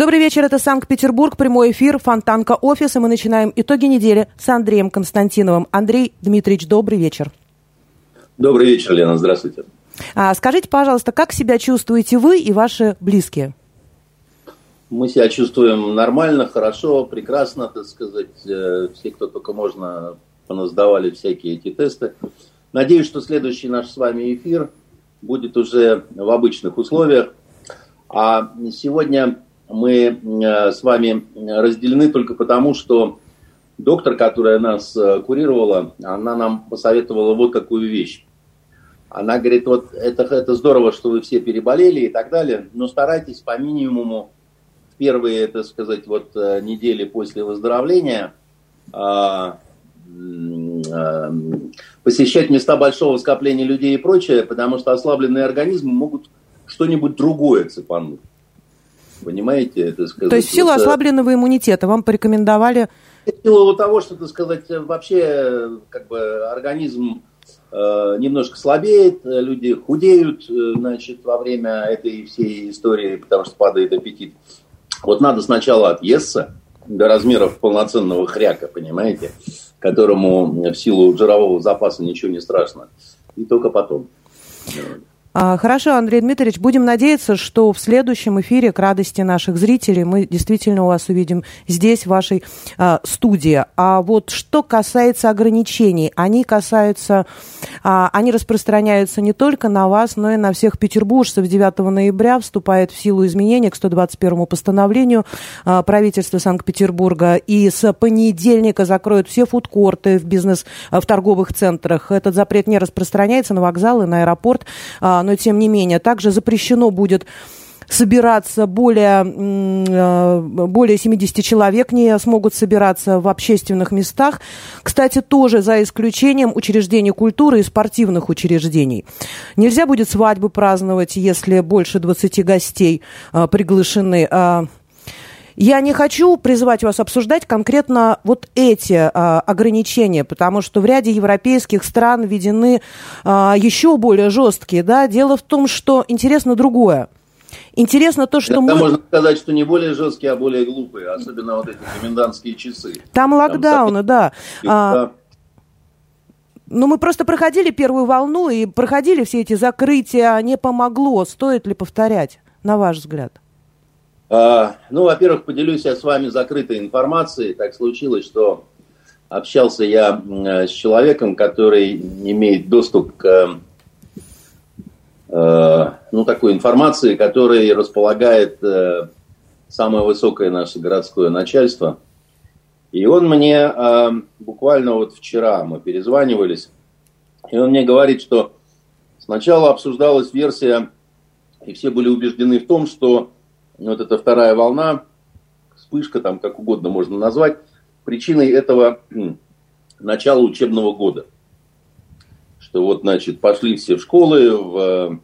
Добрый вечер, это Санкт-Петербург, прямой эфир, Фонтанка офис, и мы начинаем итоги недели с Андреем Константиновым. Андрей Дмитриевич, добрый вечер. Добрый вечер, Лена, здравствуйте. А, скажите, пожалуйста, как себя чувствуете вы и ваши близкие? Мы себя чувствуем нормально, хорошо, прекрасно, так сказать. Э, все, кто только можно, поназдавали всякие эти тесты. Надеюсь, что следующий наш с вами эфир будет уже в обычных условиях. А сегодня мы э, с вами разделены только потому, что доктор, которая нас э, курировала, она нам посоветовала вот какую вещь. Она говорит, вот это, это здорово, что вы все переболели и так далее, но старайтесь по минимуму в первые, так сказать, вот э, недели после выздоровления а, посещать места большого скопления людей и прочее, потому что ослабленные организмы могут что-нибудь другое цепануть. Понимаете, это сказать. То есть в силу вот, ослабленного иммунитета вам порекомендовали... В силу того, что, так сказать, вообще как бы организм э, немножко слабеет, люди худеют, э, значит, во время этой всей истории, потому что падает аппетит. Вот надо сначала отъесться до размеров полноценного хряка, понимаете, которому в силу жирового запаса ничего не страшно. И только потом. А, хорошо, Андрей Дмитриевич, будем надеяться, что в следующем эфире, к радости наших зрителей, мы действительно вас увидим здесь, в вашей а, студии. А вот что касается ограничений, они касаются, а, они распространяются не только на вас, но и на всех петербуржцев. 9 ноября вступает в силу изменения к 121 постановлению а, правительства Санкт-Петербурга, и с понедельника закроют все фудкорты в бизнес, в торговых центрах. Этот запрет не распространяется на вокзалы, на аэропорт. А, но тем не менее. Также запрещено будет собираться более, э, более 70 человек не смогут собираться в общественных местах. Кстати, тоже за исключением учреждений культуры и спортивных учреждений. Нельзя будет свадьбы праздновать, если больше 20 гостей э, приглашены. А я не хочу призывать вас обсуждать конкретно вот эти а, ограничения, потому что в ряде европейских стран введены а, еще более жесткие. Да? Дело в том, что интересно другое. Интересно то, что Тогда мы... можно сказать, что не более жесткие, а более глупые, особенно вот эти комендантские часы. Там локдауны, Там... да. А... Ну, мы просто проходили первую волну и проходили все эти закрытия, не помогло. Стоит ли повторять, на ваш взгляд? А, ну, во-первых, поделюсь я с вами закрытой информацией. Так случилось, что общался я с человеком, который имеет доступ к э, ну, такой информации, которой располагает э, самое высокое наше городское начальство. И он мне э, буквально вот вчера мы перезванивались, и он мне говорит, что сначала обсуждалась версия, и все были убеждены в том, что вот эта вторая волна, вспышка, там как угодно можно назвать, причиной этого начала учебного года. Что вот, значит, пошли все в школы, в э,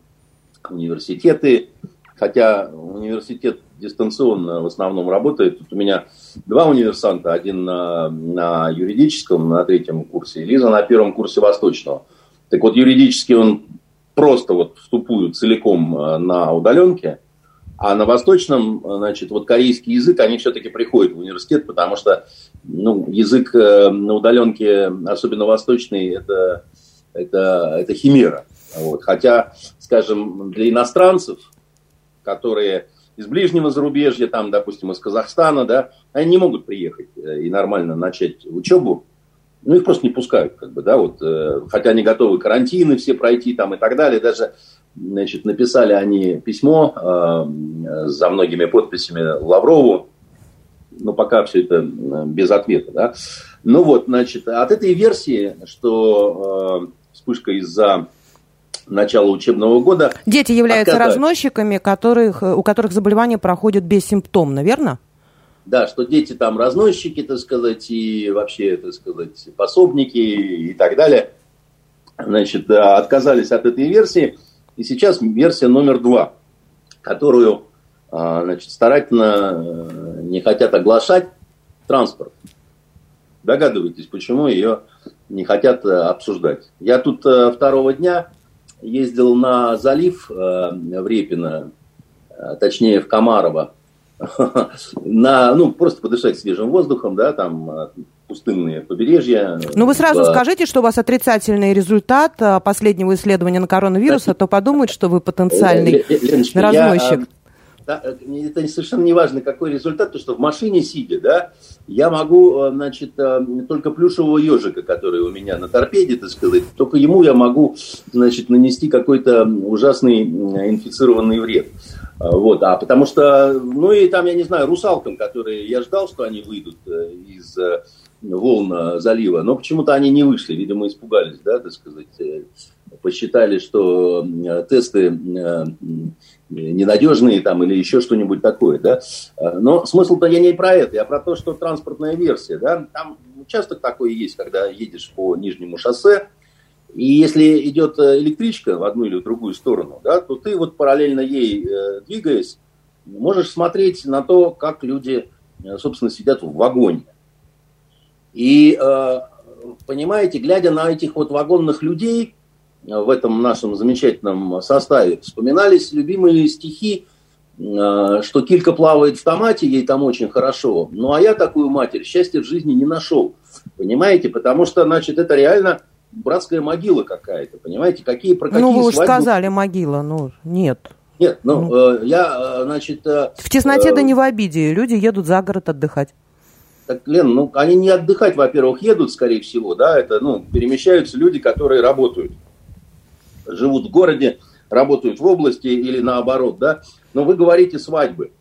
университеты, хотя университет дистанционно в основном работает. Тут у меня два универсанта, один на, на юридическом, на третьем курсе, Лиза на первом курсе восточного. Так вот, юридически он просто вот в целиком э, на удаленке – а на восточном, значит, вот корейский язык, они все-таки приходят в университет, потому что ну, язык э, на удаленке, особенно восточный, это, это, это химера. Вот. Хотя, скажем, для иностранцев, которые из ближнего зарубежья, там, допустим, из Казахстана, да, они не могут приехать э, и нормально начать учебу, ну, их просто не пускают, как бы, да, вот, э, хотя они готовы карантины все пройти там и так далее, даже Значит, написали они письмо э, за многими подписями Лаврову, но пока все это э, без ответа. Да? Ну вот, значит, от этой версии, что э, вспышка из-за начала учебного года... Дети являются отката... разносчиками, которых, у которых заболевание проходит бессимптомно, верно? Да, что дети там разносчики, так сказать, и вообще, так сказать, пособники и так далее. Значит, отказались от этой версии. И сейчас версия номер два, которую а, значит, старательно э, не хотят оглашать транспорт. Догадываетесь, почему ее не хотят э, обсуждать. Я тут э, второго дня ездил на залив в Репино, точнее в Комарово. На, ну, просто подышать свежим воздухом, да, там а, пустынные побережья. Ну, вы сразу в... скажите, что у вас отрицательный результат а, последнего исследования на коронавирус, а то подумают, что вы потенциальный Леночка, разносчик. Да, это совершенно не важно, какой результат, то что в машине сидя, да, я могу, значит, только плюшевого ежика, который у меня на торпеде, так сказать, только ему я могу, значит, нанести какой-то ужасный инфицированный вред. Вот, а потому что, ну и там, я не знаю, русалкам, которые, я ждал, что они выйдут э, из э, волн залива, но почему-то они не вышли, видимо, испугались, да, так сказать, э, посчитали, что тесты ненадежные там или еще что-нибудь такое, да. Но смысл-то я не про это, я про то, что транспортная версия, да, там участок такой есть, когда едешь по нижнему шоссе, и если идет э, электричка в одну или в другую сторону, да, то ты вот параллельно ей э, двигаясь, можешь смотреть на то, как люди, э, собственно, сидят в вагоне. И, понимаете, глядя на этих вот вагонных людей в этом нашем замечательном составе, вспоминались любимые стихи, что Килька плавает в томате, ей там очень хорошо. Ну, а я такую матерь счастья в жизни не нашел. Понимаете? Потому что, значит, это реально братская могила какая-то, понимаете? Какие, про какие ну, вы уж сказали могила, ну, нет. Нет, ну, ну. Э, я, э, значит... Э, в тесноте э, да не в обиде, люди едут за город отдыхать. Так, Лен, ну, они не отдыхать, во-первых, едут, скорее всего, да, это, ну, перемещаются люди, которые работают, живут в городе, работают в области или наоборот, да, но вы говорите свадьбы,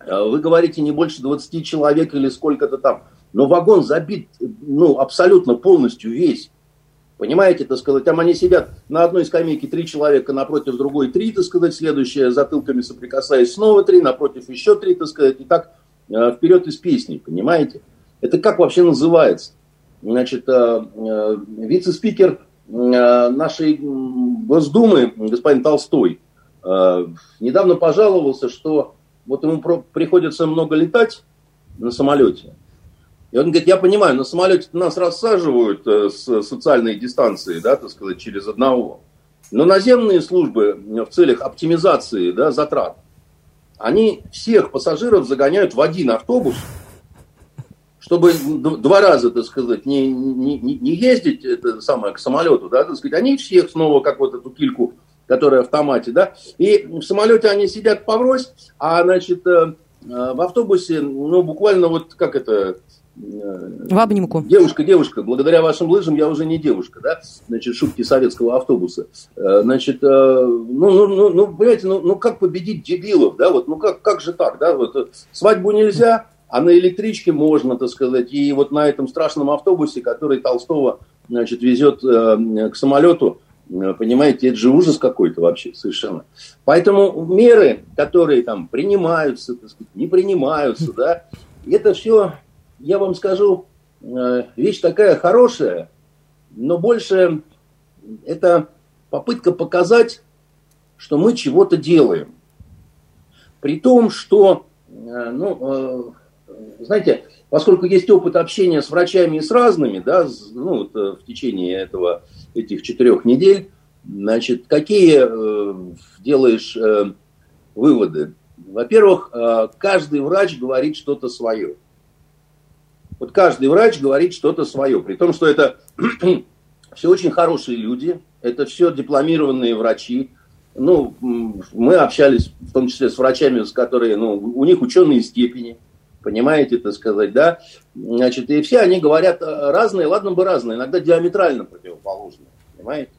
э, вы говорите не больше 20 человек или сколько-то там, но вагон забит, ну, абсолютно полностью весь. Понимаете, так сказать, там они сидят на одной скамейке три человека, напротив другой три, так сказать, следующее, затылками соприкасаясь, снова три, напротив еще три, так сказать, и так э, вперед из песни, понимаете? Это как вообще называется? Значит, э, вице-спикер нашей Госдумы, господин Толстой, э, недавно пожаловался, что вот ему приходится много летать на самолете, и он говорит, я понимаю, на самолете нас рассаживают э, с социальной дистанции, да, так сказать, через одного. Но наземные службы в целях оптимизации да, затрат, они всех пассажиров загоняют в один автобус, чтобы два раза, так сказать, не, не, не ездить это самое, к самолету, да, так сказать, они всех снова, как вот эту кильку, которая в автомате, да, и в самолете они сидят поврось, а, значит, э, э, в автобусе, ну, буквально вот, как это, в обнимку. Девушка, девушка, благодаря вашим лыжам я уже не девушка, да? Значит, шутки советского автобуса. Э, значит, э, ну, ну, ну, ну понимаете, ну, ну как победить дебилов, да? Вот, ну как, как же так, да? Вот э, свадьбу нельзя, а на электричке можно, так сказать. И вот на этом страшном автобусе, который Толстого, значит, везет к самолету, понимаете, это же ужас какой-то вообще совершенно. Поэтому меры, которые там принимаются, так сказать, не принимаются, да, это все я вам скажу, э, вещь такая хорошая, но больше это попытка показать, что мы чего-то делаем. При том, что, э, ну, э, знаете, поскольку есть опыт общения с врачами и с разными, да, ну, вот в течение этого, этих четырех недель, значит, какие делаешь выводы? Во-первых, каждый врач говорит что-то свое. Вот каждый врач говорит что-то свое, при том, что это все очень хорошие люди, это все дипломированные врачи. Ну, мы общались в том числе с врачами, с которыми, ну, у них ученые степени, понимаете, так сказать, да. Значит, и все они говорят э, разные, ладно бы разные, иногда диаметрально противоположные, понимаете.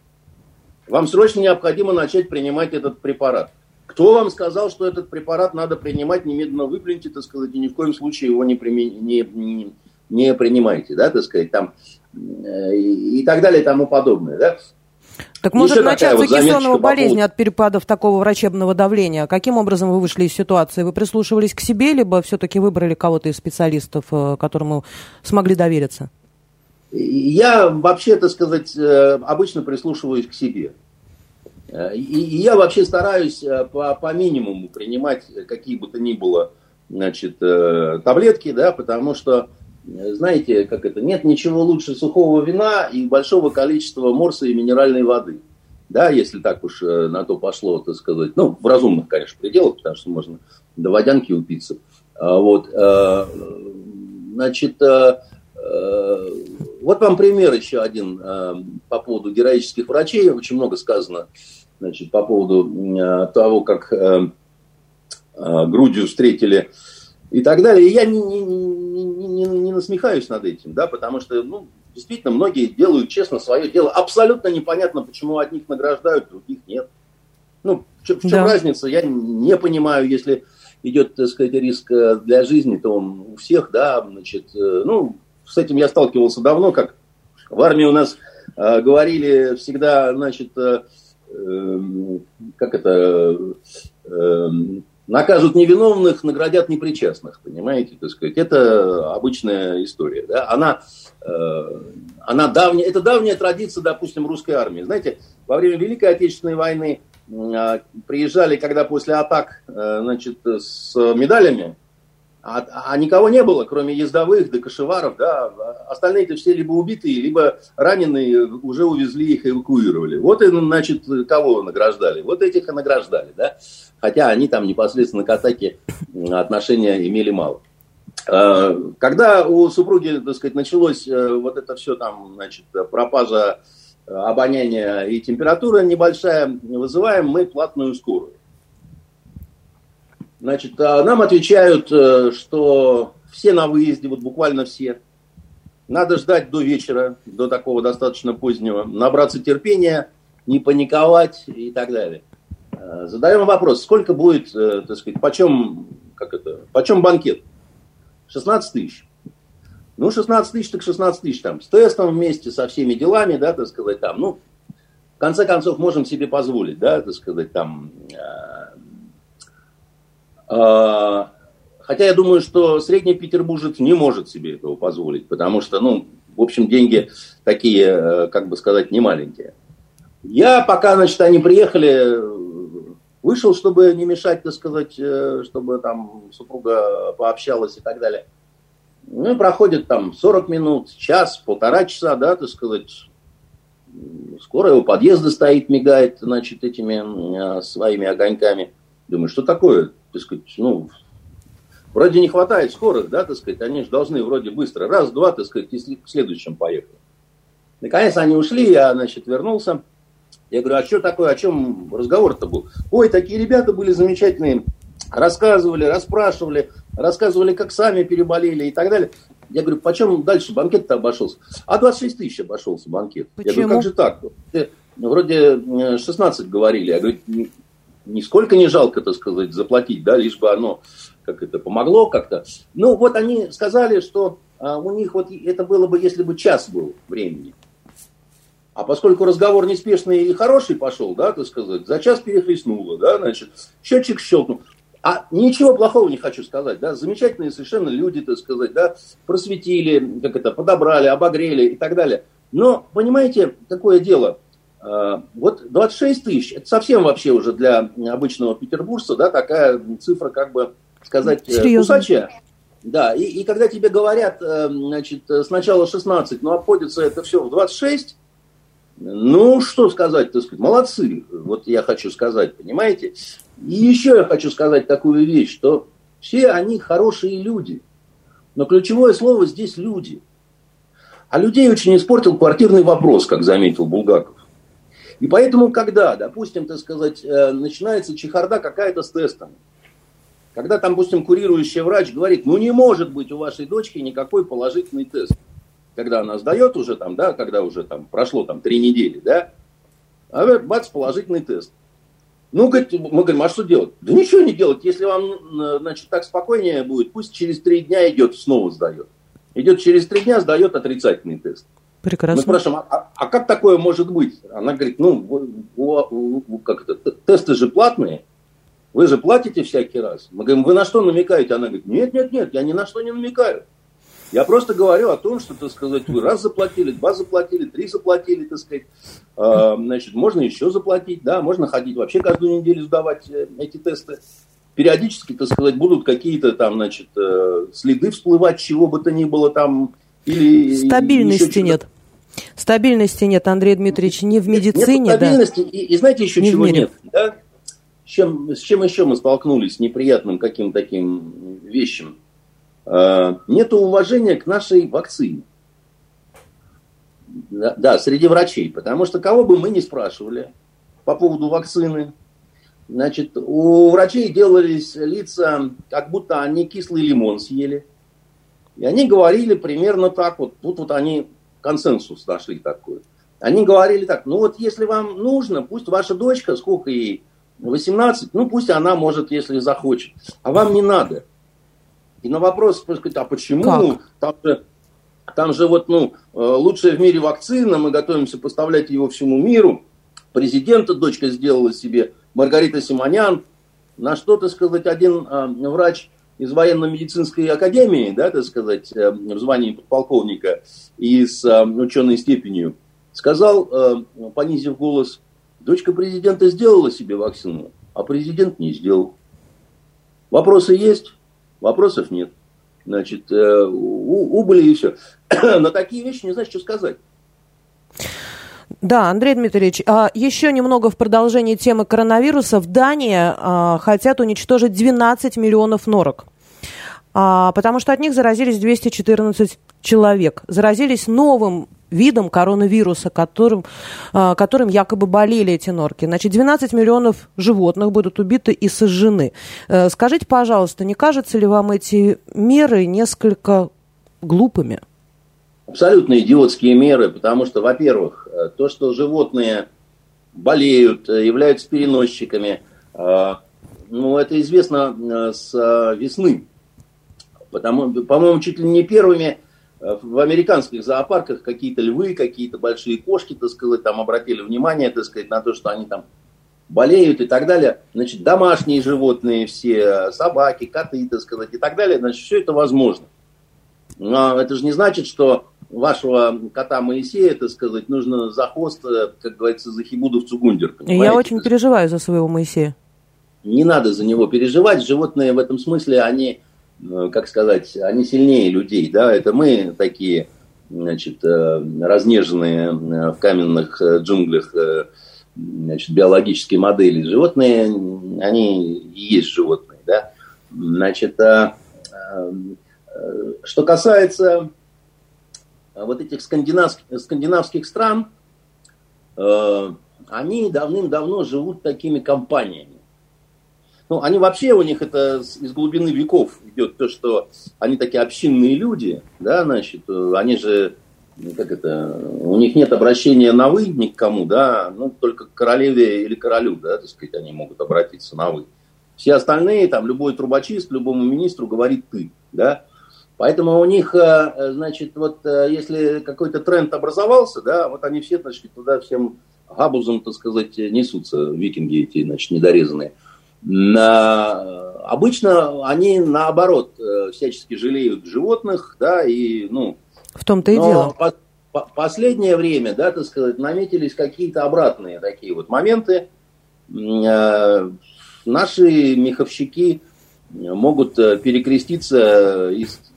Вам срочно необходимо начать принимать этот препарат. Кто вам сказал, что этот препарат надо принимать, немедленно выплюньте, так сказать, и ни в коем случае его не, примен... не, не, не принимайте, да, так сказать, там, э, и так далее и тому подобное, да. Так может Еще начаться вот кессонова болезнь поводу... от перепадов такого врачебного давления? Каким образом вы вышли из ситуации? Вы прислушивались к себе, либо все-таки выбрали кого-то из специалистов, э, которому смогли довериться? Я вообще, так сказать, э, обычно прислушиваюсь к себе. И я вообще стараюсь по, по минимуму принимать какие бы то ни было значит, таблетки, да, потому что знаете, как это, нет ничего лучше сухого вина и большого количества морса и минеральной воды. да, если так уж э, на то пошло, так сказать, ну, в разумных, конечно, пределах, потому что можно до водянки упиться. А, вот, э, значит, э, вот вам пример еще один по поводу героических врачей. Очень много сказано значит, по поводу того, как грудью встретили и так далее. Я не, не насмехаюсь над этим, да, потому что, ну, действительно, многие делают честно свое дело. Абсолютно непонятно, почему одних награждают, других нет. Ну, в чем, в чем да. разница, я не понимаю, если идет, так сказать, риск э, для жизни, то он у всех, да, значит, э, ну, с этим я сталкивался давно, как в армии у нас э, говорили всегда, значит, э, э, как это, накажут невиновных, наградят непричастных, понимаете, так сказать, это обычная история, да, она, э, она давняя, это давняя традиция, допустим, русской армии, знаете, во время Великой Отечественной войны э, приезжали, когда после атак, э, значит, с медалями, а, а никого не было, кроме ездовых да кошеваров, да, остальные-то все либо убитые, либо раненые, уже увезли их, эвакуировали. Вот и, значит, кого награждали? Вот этих и награждали, да, хотя они там непосредственно к атаке отношения имели мало. А, когда у супруги, так сказать, началось э, вот это все там, значит, пропажа э, обоняния и температура небольшая, вызываем мы платную скорую. Значит, а нам отвечают, э, что все на выезде, вот буквально все. Надо ждать до вечера, до такого достаточно позднего, набраться терпения, не паниковать и так далее. Э, задаем вопрос, сколько будет, э, так сказать, почем, как это, почем банкет? 16 тысяч. Ну, 16 тысяч, так 16 тысяч там, с тестом вместе, со всеми делами, да, так сказать, там, ну, в конце концов, можем себе позволить, да, так сказать, там, хотя я думаю, что средний петербуржец не может себе этого позволить, потому что, ну, в общем, деньги такие, э, как бы сказать, не маленькие. Я пока, значит, они приехали, вышел, чтобы не мешать, так сказать, э, чтобы там супруга пообщалась и так далее. Ну, и проходит там 40 минут, час, полтора часа, да, так сказать. Скоро его подъезда стоит, мигает, значит, этими э, своими огоньками. Думаю, что такое? Так сказать, ну, вроде не хватает скорых, да, так сказать, они же должны вроде быстро, раз, два, так сказать, и к следующим поехали. Наконец они ушли, я, значит, вернулся. Я говорю, а что такое, о чем разговор-то был? Ой, такие ребята были замечательные, рассказывали, расспрашивали, рассказывали, как сами переболели и так далее. Я говорю, почем дальше банкет-то обошелся? А 26 тысяч обошелся банкет. Почему? Я говорю, как же так? Вроде 16 говорили. Я говорю, нисколько не жалко, так сказать, заплатить, да, лишь бы оно как это помогло как-то. Ну, вот они сказали, что а, у них вот это было бы, если бы час был времени. А поскольку разговор неспешный и хороший пошел, да, так сказать, за час перехлестнуло, да, значит, счетчик щелкнул. А ничего плохого не хочу сказать, да, замечательные совершенно люди, так сказать, да, просветили, как это, подобрали, обогрели и так далее. Но, понимаете, какое дело – вот 26 тысяч, это совсем вообще уже для обычного петербуржца, да, такая цифра, как бы сказать, э, Серьезно? кусачая. Да, и, и когда тебе говорят, э, значит, сначала 16, но обходится это все в 26, ну, что сказать, так сказать, молодцы, вот я хочу сказать, понимаете? И еще я хочу сказать такую вещь, что все они хорошие люди, но ключевое слово здесь люди. А людей очень испортил квартирный вопрос, как заметил Булгаков. И поэтому, когда, допустим, так сказать, э, начинается чехарда какая-то с тестом, когда там, допустим, курирующий врач говорит, ну не может быть у вашей дочки никакой положительный тест. Когда она сдает уже там, да, когда уже там прошло там три недели, да, а бац, положительный тест. Ну, мы говорим, а что делать? Да ничего не делать. Если вам, значит, так спокойнее будет, пусть через три дня идет, снова сдает. Идет через три дня, сдает отрицательный тест. Прекрасно. Мы спрашиваем, а, а как такое может быть? Она говорит, ну, вы, вы, как это, тесты же платные, вы же платите всякий раз. Мы говорим, вы на что намекаете? Она говорит, нет, нет, нет, я ни на что не намекаю. Я просто говорю о том, что, так сказать, вы раз заплатили, два заплатили, три заплатили, так сказать. Э, значит, можно еще заплатить, да, можно ходить вообще каждую неделю сдавать э, эти тесты. Периодически, так сказать, будут какие-то там, значит, э, следы всплывать, чего бы то ни было там, или Стабильности нет. Стабильности нет, Андрей Дмитриевич, ни в медицине, нет, стабильности, да. и, и знаете еще не чего нет, да? С чем, с чем еще мы столкнулись, неприятным каким таким вещем? Э, нет уважения к нашей вакцине. Да, да, среди врачей, потому что кого бы мы ни спрашивали по поводу вакцины, значит, у врачей делались лица, как будто они кислый лимон съели. И они говорили примерно так вот, тут вот они консенсус нашли такой. Они говорили так, ну вот если вам нужно, пусть ваша дочка, сколько ей, 18, ну пусть она может, если захочет, а вам не надо. И на вопрос, а почему? Как? Там же, там же вот, ну, э, лучшая в мире вакцина, мы готовимся поставлять его всему миру. Президента дочка сделала себе, Маргарита Симонян. На что, так сказать, один э, врач из военно-медицинской академии, да, так сказать, э, в звании подполковника и с э, ученой степенью, сказал, э, понизив голос, дочка президента сделала себе вакцину, а президент не сделал. Вопросы есть? Вопросов нет. Значит, убыли и все. На такие вещи не знаешь, что сказать. Да, Андрей Дмитриевич, а еще немного в продолжении темы коронавируса. В Дании а, хотят уничтожить 12 миллионов норок, а, потому что от них заразились 214 человек. Заразились новым видом коронавируса, которым, которым якобы болели эти норки. Значит, 12 миллионов животных будут убиты и сожжены. Э, скажите, пожалуйста, не кажется ли вам эти меры несколько глупыми? Абсолютно идиотские меры, потому что, во-первых, э, то, что животные болеют, э, являются переносчиками, ну, это известно с весны. Потому, по-моему, чуть ли не первыми в американских зоопарках какие-то львы, какие-то большие кошки, так сказать, там обратили внимание, так сказать, на то, что они там болеют и так далее. Значит, домашние животные все, собаки, коты, так сказать, и так далее. Значит, все это возможно. Но это же не значит, что вашего кота Моисея, так сказать, нужно за хвост, э, как говорится, за хибуду в цугундер. Я очень переживаю за своего Моисея. Не надо за него переживать. Животные в этом смысле, они Э, как сказать, они сильнее людей, да, это мы такие, значит, э, разнеженные в каменных джунглях, значит, биологические модели. Животные, они и есть животные, да. Значит, что касается вот этих скандинавских, скандинавских стран, они давным-давно живут такими компаниями. Ну, они вообще, у них это из глубины веков идет то, что они такие общинные люди, да, значит, э, они же, ну, как это, у них нет обращения на «вы» ни к кому, да, ну, только к королеве или королю, да, так сказать, они могут обратиться на «вы». Все остальные, там, любой трубочист, любому министру говорит «ты», да, Поэтому у них, э, э, значит, вот если какой-то тренд образовался, да, вот они все, значит, туда всем габузом, так сказать, несутся, викинги эти, значит, недорезанные. Обычно они наоборот э, всячески жалеют животных, да, и, ну... В том-то и дело. По по последнее время, да, так сказать, наметились какие-то обратные такие вот моменты. Э, наши меховщики могут э, перекреститься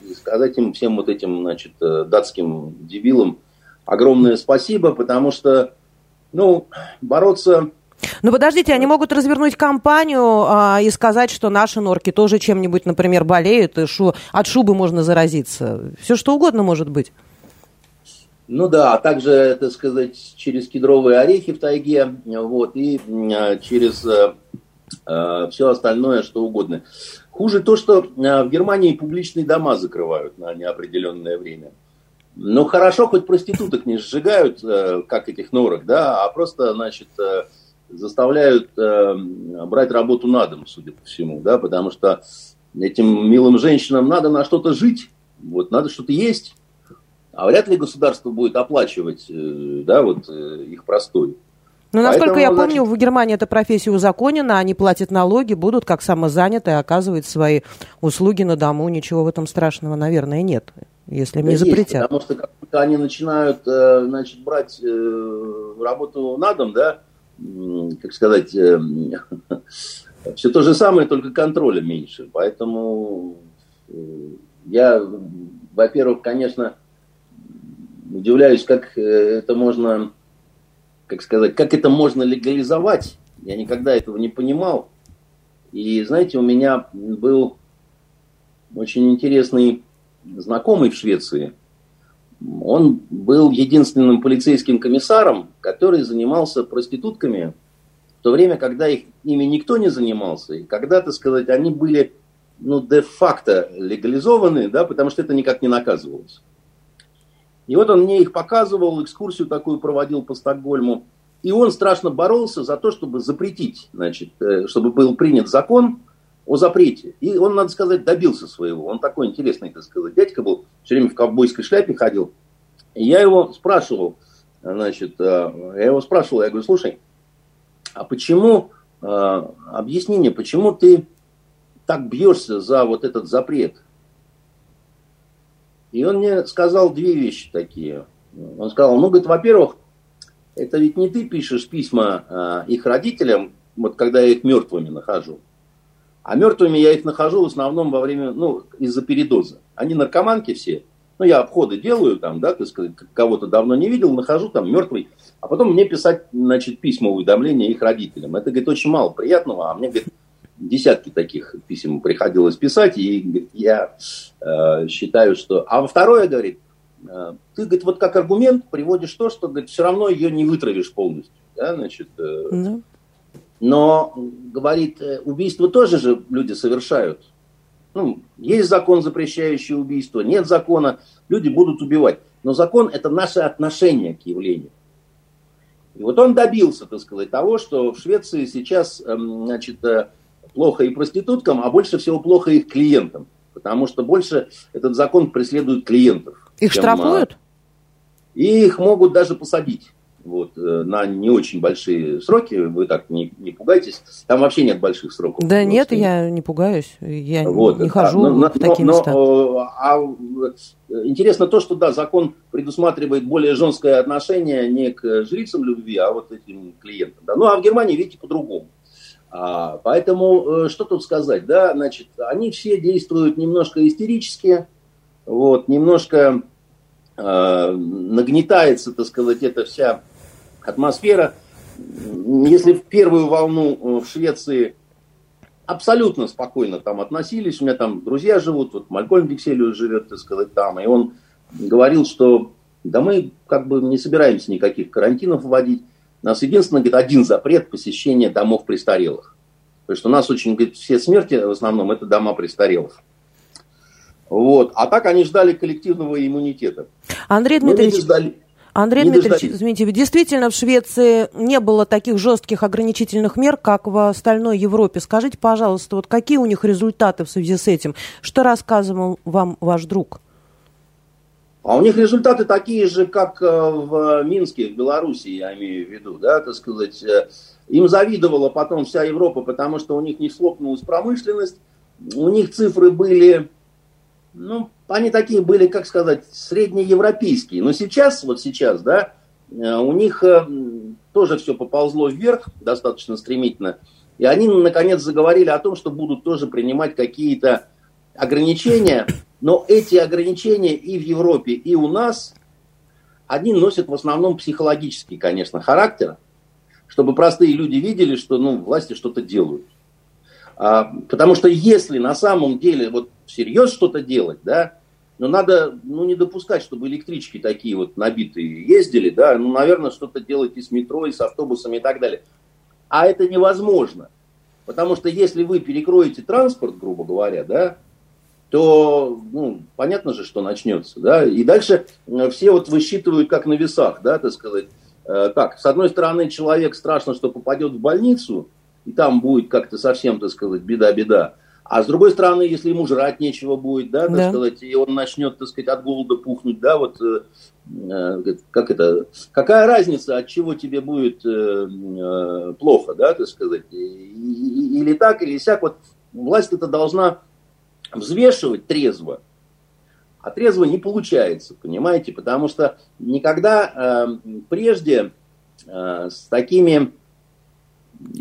и сказать им всем вот этим, значит, датским дебилам огромное спасибо, потому что, ну, бороться ну подождите, они могут развернуть кампанию а, и сказать, что наши норки тоже чем-нибудь, например, болеют, и шу, от шубы можно заразиться. Все что угодно может быть. Ну да, а также, так сказать, через кедровые орехи в тайге, вот, и а, через э, э, все остальное, что угодно. Хуже то, что э, в Германии публичные дома закрывают на неопределенное время. Ну хорошо, хоть проституток не сжигают, э, как этих норок, да, а просто, значит, э, заставляют брать работу на дом, судя по всему, да, потому что этим милым женщинам надо на что-то жить, вот, надо что-то есть, а вряд ли государство будет оплачивать, да, вот их простой. Ну, насколько Поэтому, я помню, значит... в Германии эта профессия узаконена, они платят налоги, будут как самозанятые оказывать свои услуги на дому. Ничего в этом страшного, наверное, нет, если им не запретят. Потому что как только они начинают, э, значит, брать работу на дом, да, как сказать, э, все то же самое, только контроля меньше. Поэтому э, я, во-первых, конечно, удивляюсь, как это можно, как сказать, как это можно легализовать. Я никогда этого не понимал. И знаете, у меня был очень интересный знакомый в Швеции. Он был единственным полицейским комиссаром, который занимался проститутками в то время, когда их, ими никто не занимался. И когда, так сказать, они были ну, де-факто легализованы, да, потому что это никак не наказывалось. И вот он мне их показывал, экскурсию такую проводил по Стокгольму. И он страшно боролся за то, чтобы запретить, значит, э, чтобы был принят закон о запрете. И он, надо сказать, добился своего. Он такой интересный, так сказать, дядька был, все время в ковбойской шляпе ходил. И я его спрашивал, значит, э, я его спрашивал, я говорю, слушай, а почему, э, объяснение, почему ты так бьешься за вот этот запрет? И он мне сказал две вещи такие. Он сказал, ну, говорит, во-первых, это ведь не ты пишешь письма э, их родителям, вот когда я их мертвыми нахожу. А мертвыми я их нахожу в основном во время, ну, из-за передоза. Они наркоманки все. Ну, я обходы делаю там, да, так сказать, кого-то давно не видел, нахожу там мертвый. А потом мне писать, значит, письма, уведомления их родителям. Это, говорит, очень мало приятного, а мне, говорит, десятки таких писем приходилось писать, и говорит, я э, считаю, что... А второе, говорит, э, ты, говорит, вот как аргумент приводишь то, что, говорит, все равно ее не вытравишь полностью. Да, значит, э, ну. Но, говорит, э, убийство тоже же люди совершают. Ну, есть закон, запрещающий убийство, нет закона, люди будут убивать. Но закон – это наше отношение к явлению. И вот он добился, так сказать, того, что в Швеции сейчас, эм, значит, э, плохо и проституткам, а больше всего плохо их клиентам. Потому что больше этот закон преследует клиентов. Их чем, штрафуют? И их могут даже посадить вот, э, на не очень большие сроки, вы так не, не пугайтесь, там вообще нет больших сроков. Да нет, я не пугаюсь, я вот, не хожу но, в такие но, места. Но, а интересно то, что да, закон предусматривает более женское отношение не к жрицам любви, а вот этим клиентам. Да. Ну а в Германии, видите, по-другому. А, поэтому, э, что тут сказать, да, значит, они все действуют немножко истерически, вот, немножко э, нагнетается, так сказать, эта вся атмосфера. Если в первую волну э, в Швеции абсолютно спокойно там относились, у меня там друзья живут, вот Малькольм Дикселиус живет, так сказать, там, и он говорил, что да мы как бы не собираемся никаких карантинов вводить, у нас единственное, говорит, один запрет посещения домов престарелых. Потому что у нас очень, говорит, все смерти в основном это дома престарелых. Вот. А так они ждали коллективного иммунитета. Андрей Дмитриевич, ждали... Андрей Дмитриевич, дождались. извините, действительно в Швеции не было таких жестких ограничительных мер, как в остальной Европе. Скажите, пожалуйста, вот какие у них результаты в связи с этим? Что рассказывал вам ваш друг? А у них результаты такие же, как э, в Минске, в Беларуси, я имею в виду, да, так сказать. Э, им завидовала потом вся Европа, потому что у них не слопнулась промышленность, у них цифры были, ну, они такие были, как сказать, среднеевропейские. Но сейчас, вот сейчас, да, э, у них тоже все поползло вверх достаточно стремительно. И они, наконец, заговорили о том, что будут тоже принимать какие-то ограничения но эти ограничения и в Европе, и у нас, они носят в основном психологический, конечно, характер, чтобы простые люди видели, что ну, власти что-то делают. А, потому что если на самом деле вот всерьез что-то делать, да, но ну, надо ну, не допускать, чтобы электрички такие вот набитые ездили, да, ну, наверное, что-то делать и с метро, и с автобусами и так далее. А это невозможно. Потому что если вы перекроете транспорт, грубо говоря, да, то ну, понятно же, что начнется. Да? И дальше э, все вот высчитывают как на весах, да, так сказать. Э, так, с одной стороны, человек страшно, что попадет в больницу, и там будет как-то совсем, так сказать, беда-беда. А с другой стороны, если ему жрать нечего будет, да, так да. сказать, и он начнет, так сказать, от голода пухнуть, да, вот э, как это, какая разница, от чего тебе будет э, плохо, да, так сказать, или так, или сяк, вот власть это должна взвешивать трезво, а трезво не получается, понимаете, потому что никогда э, прежде э, с такими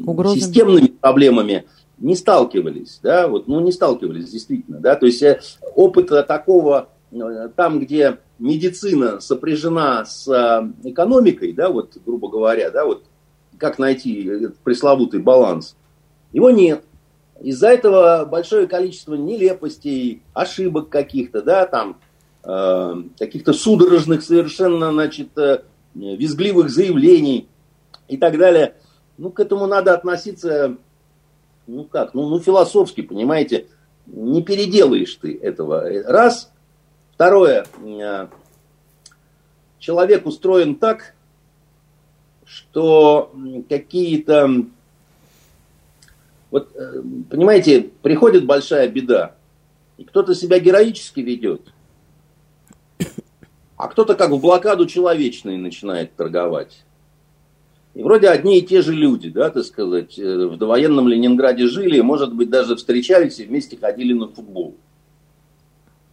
Угрозами. системными проблемами не сталкивались, да, вот, ну, не сталкивались действительно, да, то есть э, опыта такого, э, там, где медицина сопряжена с экономикой, да, вот, грубо говоря, да, вот как найти пресловутый баланс, его нет. Из-за этого большое количество нелепостей, ошибок каких-то, да, там, э, каких-то судорожных совершенно, значит, э, визгливых заявлений и так далее. Ну, к этому надо относиться, ну как, ну, ну философски, понимаете, не переделаешь ты этого. Раз. Второе, э, человек устроен так, что какие-то вот, э, понимаете, приходит большая беда, и кто-то себя героически ведет, а кто-то как в блокаду человечной начинает торговать. И вроде одни и те же люди, да, так сказать, э, в довоенном Ленинграде жили, может быть, даже встречались и вместе ходили на футбол.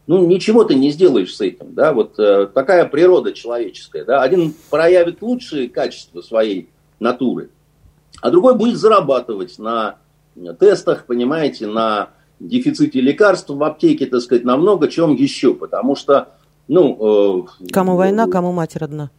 Ну, ничего ты не сделаешь с этим, да, вот э, такая природа человеческая, да. Один проявит лучшие качества своей натуры, а другой будет зарабатывать на тестах, понимаете, на дефиците лекарств в аптеке, так сказать, на много чем еще, потому что, ну... Э, кому война, кому мать родна.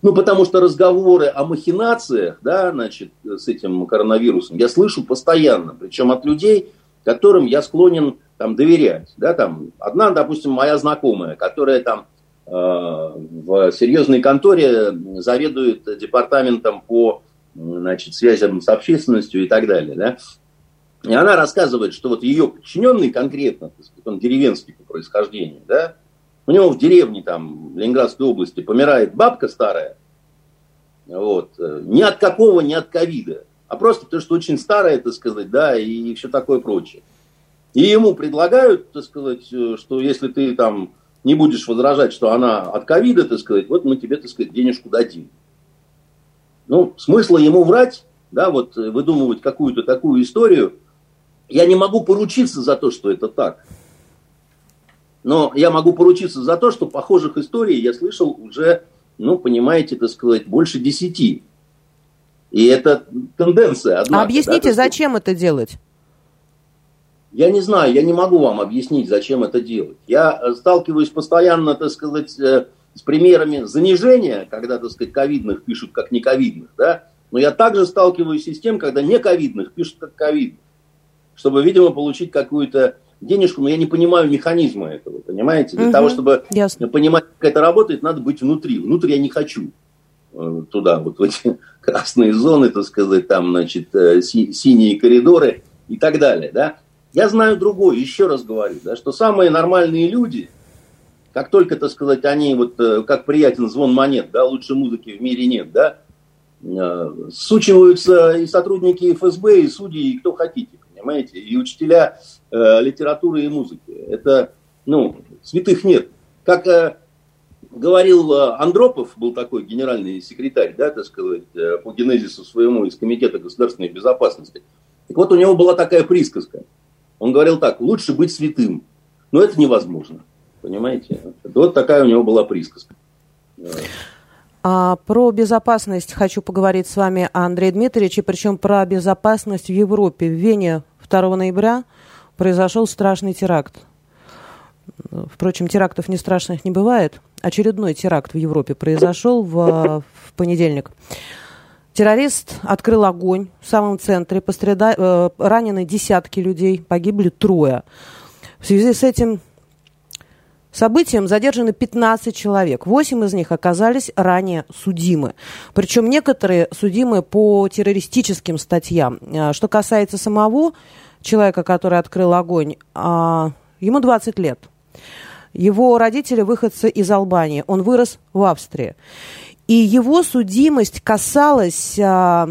Ну, потому что разговоры о махинациях, да, значит, с этим коронавирусом я слышу постоянно, причем от людей, которым я склонен там доверять, да, там, одна, допустим, моя знакомая, которая там э, в серьезной конторе заведует департаментом по значит, связям с общественностью и так далее, да, и она рассказывает, что вот ее подчиненный конкретно, он деревенский по происхождению, да, у него в деревне там Ленинградской области помирает бабка старая, вот, э, ни от какого, ни от ковида, а просто потому, что очень старая, так сказать, да, и все такое прочее. И ему предлагают, так сказать, э, что если ты там не будешь возражать, что она от ковида, так сказать, вот мы тебе, так сказать, денежку дадим. Ну, смысла ему врать, да, вот э, выдумывать какую-то такую историю – я не могу поручиться за то, что это так. Но я могу поручиться за то, что похожих историй я слышал уже, ну, понимаете, так сказать, больше десяти. И это тенденция. Однако, а объясните, да, зачем это делать? Я не знаю, я не могу вам объяснить, зачем это делать. Я э, сталкиваюсь постоянно, так сказать, э, с примерами занижения, когда, так сказать, ковидных пишут как не ковидных, да, но я также сталкиваюсь и с тем, когда не ковидных пишут как ковидных чтобы, видимо, получить какую-то денежку, но я не понимаю механизма этого, понимаете? Для угу, того, чтобы ясно. понимать, как это работает, надо быть внутри. Внутрь я не хочу э, туда, вот в эти красные зоны, так сказать, там, значит, э, си- синие коридоры и так далее, да. Я знаю другое, еще раз говорю, да, что самые нормальные люди, как только, так сказать, они, вот, э, как приятен звон монет, да, лучше музыки в мире нет, да, сучиваются и сотрудники ФСБ, и судьи, и кто хотите понимаете, и учителя э, литературы и музыки. Это, ну, святых нет. Как э, говорил э, Андропов, был такой генеральный секретарь, да, так сказать, э, по генезису своему из Комитета государственной безопасности. Так вот, у него была такая присказка. Он говорил так, лучше быть святым. Но это невозможно. Понимаете? Вот такая у него была присказка. А про безопасность хочу поговорить с вами, Андрей Дмитриевич, и причем про безопасность в Европе. В Вене 2 ноября произошел страшный теракт. Впрочем, терактов не страшных не бывает. Очередной теракт в Европе произошел в, в понедельник. Террорист открыл огонь в самом центре, постреда... э, ранены десятки людей, погибли трое. В связи с этим событием задержаны 15 человек. Восемь из них оказались ранее судимы. Причем некоторые судимы по террористическим статьям. А, что касается самого человека, который открыл огонь, а, ему 20 лет. Его родители выходцы из Албании. Он вырос в Австрии. И его судимость касалась а,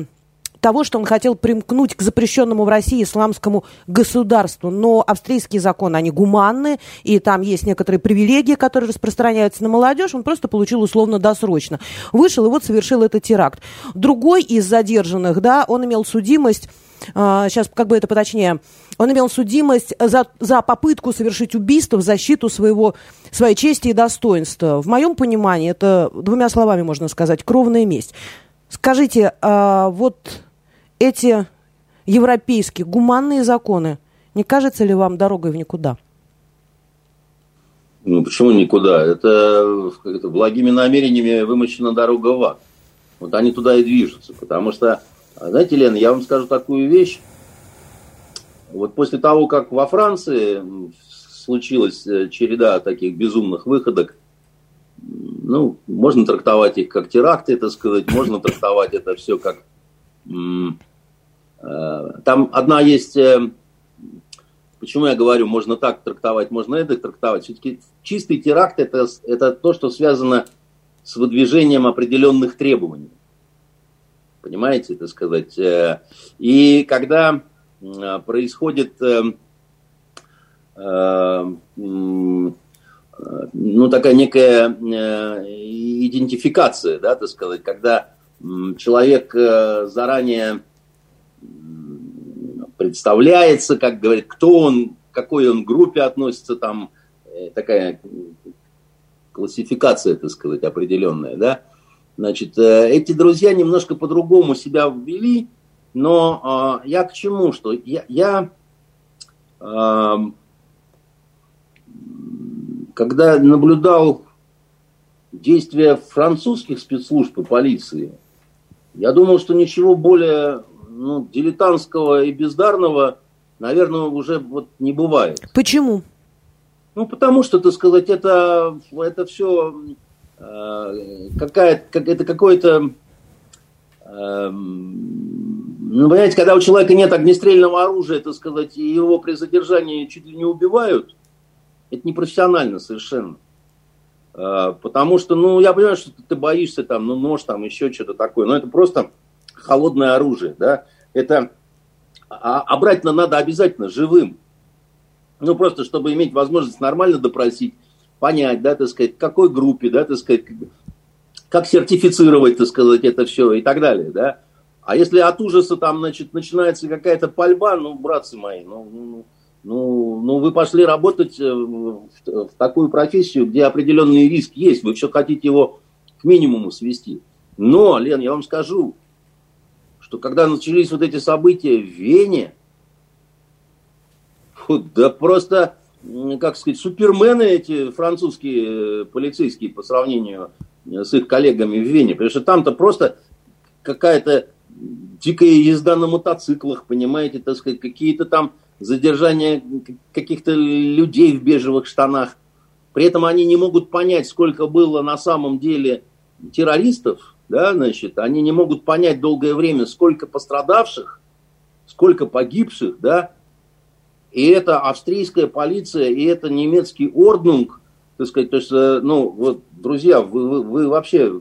того, что он хотел примкнуть к запрещенному в России исламскому государству. Но австрийские законы, они гуманны, и там есть некоторые привилегии, которые распространяются на молодежь. Он просто получил условно-досрочно. Вышел и вот совершил этот теракт. Другой из задержанных, да, он имел судимость сейчас как бы это поточнее, он имел судимость за, за попытку совершить убийство в защиту своего, своей чести и достоинства. В моем понимании это, двумя словами можно сказать, кровная месть. Скажите, а вот эти европейские гуманные законы, не кажется ли вам дорогой в никуда? Ну, почему никуда? Это, это благими намерениями вымощена дорога в ад. Вот они туда и движутся. Потому что, знаете, Лена, я вам скажу такую вещь. Вот после того, как во Франции случилась э, череда таких безумных выходок, ну, можно трактовать их как теракты, это сказать, можно трактовать это все как... там одна есть... Э, почему я говорю, можно так трактовать, можно это трактовать. Все-таки чистый теракт это, это то, что связано с выдвижением определенных требований. Понимаете, это сказать. И когда происходит ну, такая некая э, идентификация, да, так сказать, когда человек э, заранее представляется, как говорит, кто он, к какой он группе относится, там э, такая классификация, так сказать, определенная, да. Значит, эти друзья немножко по-другому себя ввели, но я к чему, что я, я когда наблюдал действия французских спецслужб и полиции, я думал, что ничего более ну, дилетантского и бездарного, наверное, уже вот не бывает. Почему? Ну, потому что, так сказать, это, это все э, какая, как, это какое-то... Э, ну, понимаете, когда у человека нет огнестрельного оружия, так сказать, и его при задержании чуть ли не убивают, это непрофессионально совершенно. А, потому что, ну, я понимаю, что ты боишься там, ну, нож там, еще что-то такое. Но это просто холодное оружие, да. Это, а, а надо обязательно живым. Ну, просто, чтобы иметь возможность нормально допросить, понять, да, так сказать, какой группе, да, так сказать, как сертифицировать, так сказать, это все и так далее, да. А если от ужаса там, значит, начинается какая-то пальба, ну, братцы мои, ну, ну ну, ну, вы пошли работать э, в, в такую профессию, где определенный риск есть. Вы все хотите его к минимуму свести. Но, Лен, я вам скажу, что когда начались вот эти события в Вене, да просто, как сказать, супермены эти французские э, полицейские по сравнению с их коллегами в Вене. Потому что там-то просто какая-то дикая езда на мотоциклах, понимаете, так сказать, какие-то там задержание каких-то людей в бежевых штанах. При этом они не могут понять, сколько было на самом деле террористов, да, значит, они не могут понять долгое время, сколько пострадавших, сколько погибших, да, и это австрийская полиция, и это немецкий орднунг, так сказать, то есть, э, ну, вот, друзья, вы, вы, вы вообще,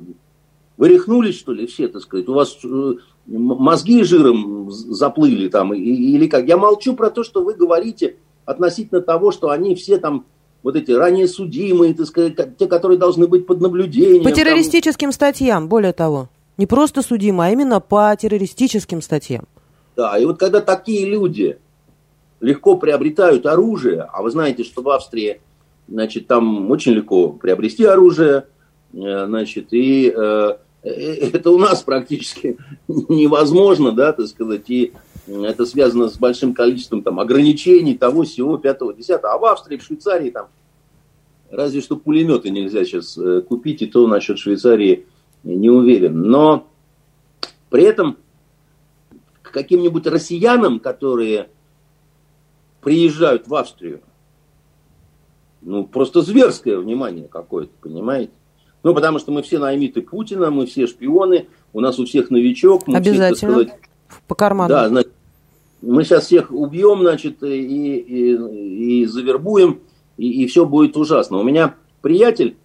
вы что ли, все, так сказать, у вас э, мозги жиром заплыли там, или как. Я молчу про то, что вы говорите относительно того, что они все там вот эти ранее судимые, так сказать, те, которые должны быть под наблюдением. По террористическим там... статьям, более того. Не просто судимые, а именно по террористическим статьям. Да, и вот когда такие люди легко приобретают оружие, а вы знаете, что в Австрии, значит, там очень легко приобрести оружие, э, значит, и э, это у нас практически невозможно, да, так сказать, и это связано с большим количеством там ограничений того, всего, пятого, десятого. А в Австрии, в Швейцарии там разве что пулеметы нельзя сейчас э, купить, и то насчет Швейцарии не уверен. Но при этом к каким-нибудь россиянам, которые приезжают в Австрию, ну, просто зверское внимание какое-то, понимаете? Ну, потому что мы все наймиты Путина, мы все шпионы, у нас у всех новичок. Мы Обязательно. Всех, сказать, По карману. Да, значит, мы сейчас всех убьем, значит, и, и, и завербуем, и, и все будет ужасно. У меня приятель,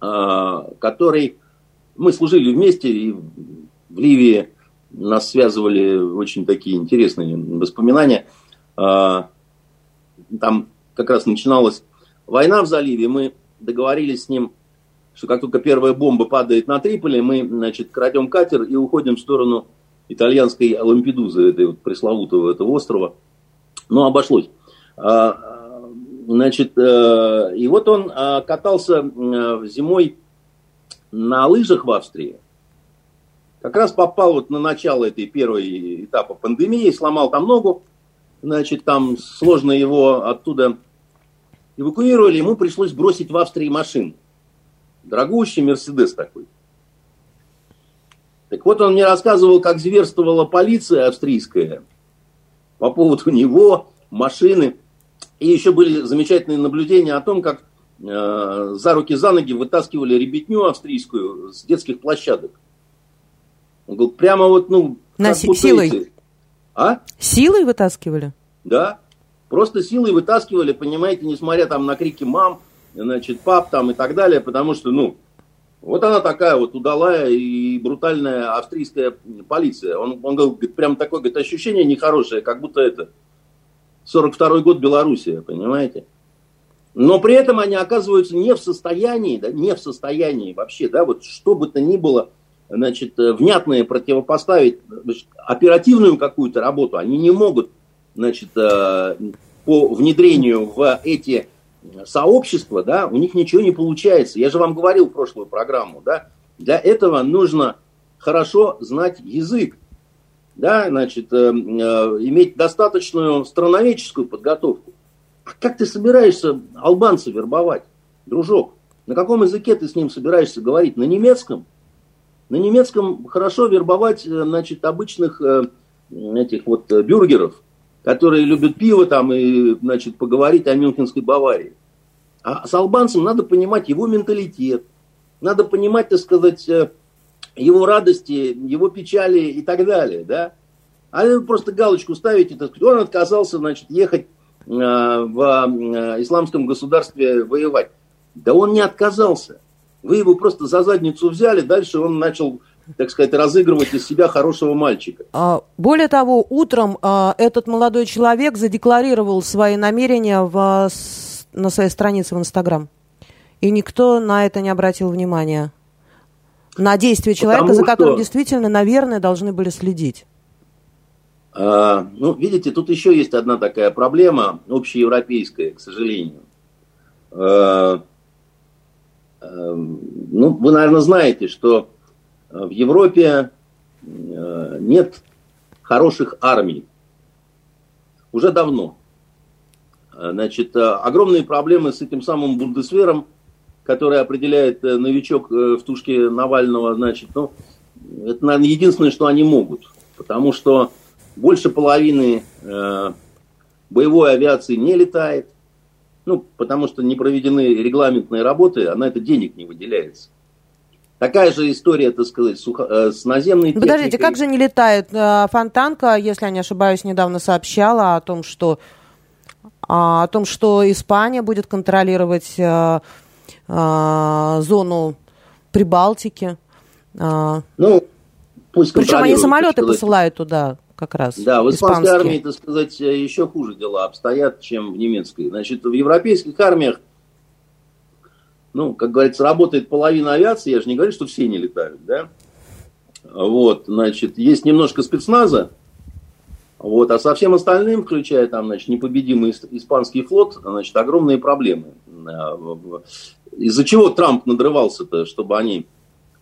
а, который... Мы служили вместе, и в Ливии нас связывали очень такие интересные воспоминания. А, там как раз начиналась война в заливе, мы договорились с ним что как только первая бомба падает на Триполи, мы, значит, крадем катер и уходим в сторону итальянской Лампедузы, этой вот пресловутого этого острова. Но обошлось. А, значит, э, и вот он а, катался зимой на лыжах в Австрии. Как раз попал вот на начало этой первой этапа пандемии, сломал там ногу. Значит, там сложно его оттуда эвакуировали, ему пришлось бросить в Австрии машину. Дорогущий Мерседес такой. Так вот, он мне рассказывал, как зверствовала полиция австрийская по поводу него, машины. И еще были замечательные наблюдения о том, как э, за руки, за ноги вытаскивали ребятню австрийскую с детских площадок. Он говорил, прямо вот, ну... На си- силой? Эти... А? Силой вытаскивали? Да. Просто силой вытаскивали, понимаете, несмотря там на крики мам, значит, пап там и так далее, потому что, ну, вот она такая вот удалая и брутальная австрийская полиция. Он, он говорит, прям такое говорит, ощущение нехорошее, как будто это 42-й год Белоруссия, понимаете? Но при этом они оказываются не в состоянии, да, не в состоянии вообще, да, вот что бы то ни было, значит, внятное противопоставить оперативную какую-то работу, они не могут, значит, э, по внедрению в эти сообщества, да, у них ничего не получается. Я же вам говорил в прошлую программу, да, для этого нужно хорошо знать язык, да, значит, э, э, иметь достаточную страноведческую подготовку. А как ты собираешься албанца вербовать, дружок? На каком языке ты с ним собираешься говорить? На немецком? На немецком хорошо вербовать, э, значит, обычных э, этих вот э, бюргеров – которые любят пиво там и, значит, поговорить о Мюнхенской Баварии. А с албанцем надо понимать его менталитет, надо понимать, так сказать, э, его радости, его печали и так далее, да. А вы просто галочку ставите, так сказать, он отказался, значит, ехать э, в э, исламском государстве воевать. Да он не отказался. Вы его просто за задницу взяли, дальше он начал так сказать, разыгрывать из себя хорошего мальчика. А, более того, утром а, этот молодой человек задекларировал свои намерения в, на своей странице в Инстаграм. И никто на это не обратил внимания. На действия человека, Потому за которым что... действительно, наверное, должны были следить. А, ну, видите, тут еще есть одна такая проблема, общеевропейская, к сожалению. А, а, ну, вы, наверное, знаете, что в Европе э, нет хороших армий. Уже давно. Э, значит, огромные проблемы с этим самым Бундесвером, который определяет новичок в тушке Навального, значит, ну, это, наверное, единственное, что они могут. Потому что больше половины э, боевой авиации не летает. Ну, потому что не проведены регламентные работы, а на это денег не выделяется. Такая же история, так сказать, сухо, э, с наземной техникой. Подождите, как же не летает э, Фонтанка, если я не ошибаюсь, недавно сообщала о том, что, о том, что Испания будет контролировать э, зону Прибалтики. Ну, пусть Причем они самолеты посылают туда как раз. Да, в испанской армии, так сказать, еще хуже дела обстоят, чем в немецкой. Значит, в европейских армиях ну, как говорится, работает половина авиации, я же не говорю, что все не летают, да. Вот, значит, есть немножко спецназа, вот, а со всем остальным, включая там, значит, непобедимый испанский флот, значит, огромные проблемы. Из-за чего Трамп надрывался-то, чтобы они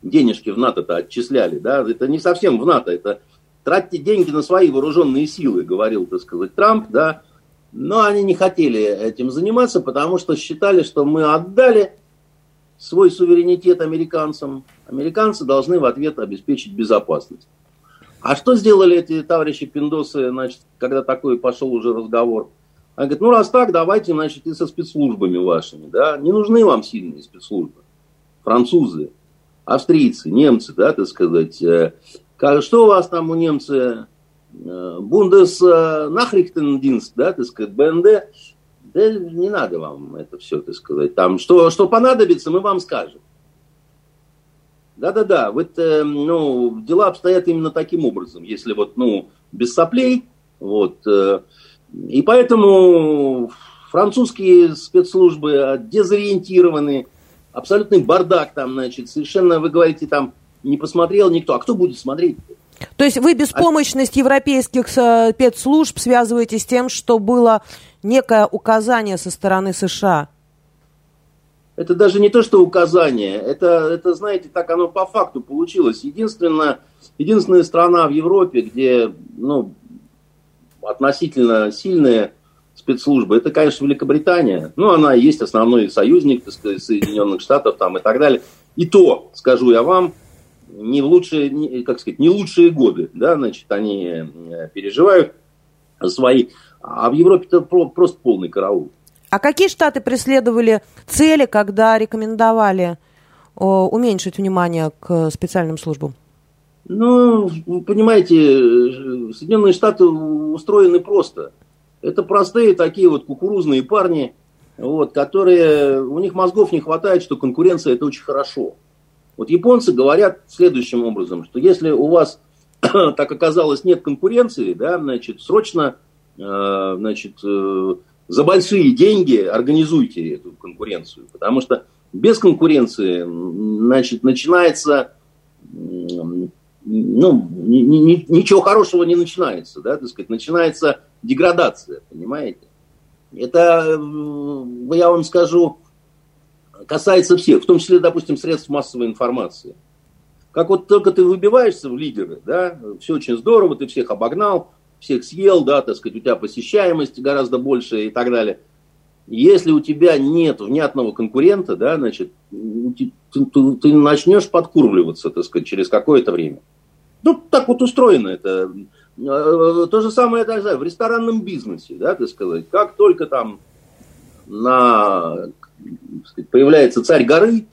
денежки в НАТО-то отчисляли, да? Это не совсем в НАТО, это тратьте деньги на свои вооруженные силы, говорил, так сказать, Трамп, да. Но они не хотели этим заниматься, потому что считали, что мы отдали свой суверенитет американцам, американцы должны в ответ обеспечить безопасность. А что сделали эти товарищи пиндосы, значит, когда такой пошел уже разговор? Они говорят, ну раз так, давайте, значит, и со спецслужбами вашими, да, не нужны вам сильные спецслужбы. Французы, австрийцы, немцы, да, так сказать. Э, что у вас там у немцы? Э, Бундес Нахрихтендинст, да, так сказать, БНД, да не надо вам это все, так сказать. Там, что, что понадобится, мы вам скажем. Да-да-да, вот, э, ну, дела обстоят именно таким образом, если вот, ну, без соплей, вот. Э, и поэтому французские спецслужбы дезориентированы, абсолютный бардак там, значит, совершенно, вы говорите, там, не посмотрел никто. А кто будет смотреть? Есть вы беспомощность европейских э, спецслужб связываете с тем, что было некое указание со стороны США? Это даже не то, что указание, это, это знаете, так оно по факту получилось. Единственная, единственная страна в Европе, где ну, относительно сильные спецслужбы, это, конечно, Великобритания. Ну, она есть основной союзник, так сказать, Соединенных Штатов там и так далее. И то, скажу я вам, не в лучшие, как сказать, не лучшие годы, да, значит, они э, переживают свои. А в Европе это просто полный караул. А какие штаты преследовали цели, когда рекомендовали уменьшить внимание к специальным службам? Ну, понимаете, Соединенные Штаты устроены просто. Это простые такие вот кукурузные парни, вот, которые, у них мозгов не хватает, что конкуренция это очень хорошо. Вот японцы говорят следующим образом, что если у вас так оказалось нет конкуренции, да, значит, срочно, э, значит, э, за большие деньги организуйте эту конкуренцию, потому что без конкуренции, значит, начинается, ну, ни, ни, ничего хорошего не начинается, да, так сказать, начинается деградация, понимаете? Это, э, я вам скажу, касается всех, в том числе, допустим, средств массовой информации. Как вот только ты выбиваешься в лидеры, да, все очень здорово, ты всех обогнал, всех съел, да, так сказать, у тебя посещаемость гораздо больше и так далее. Если у тебя нет внятного конкурента, да, значит, ты, ты, ты начнешь подкурвливаться, так сказать, через какое-то время. Ну, так вот устроено это. Э, то же самое, я знаю, в ресторанном бизнесе, да, так сказать. Как только там на, сказать, появляется царь горы,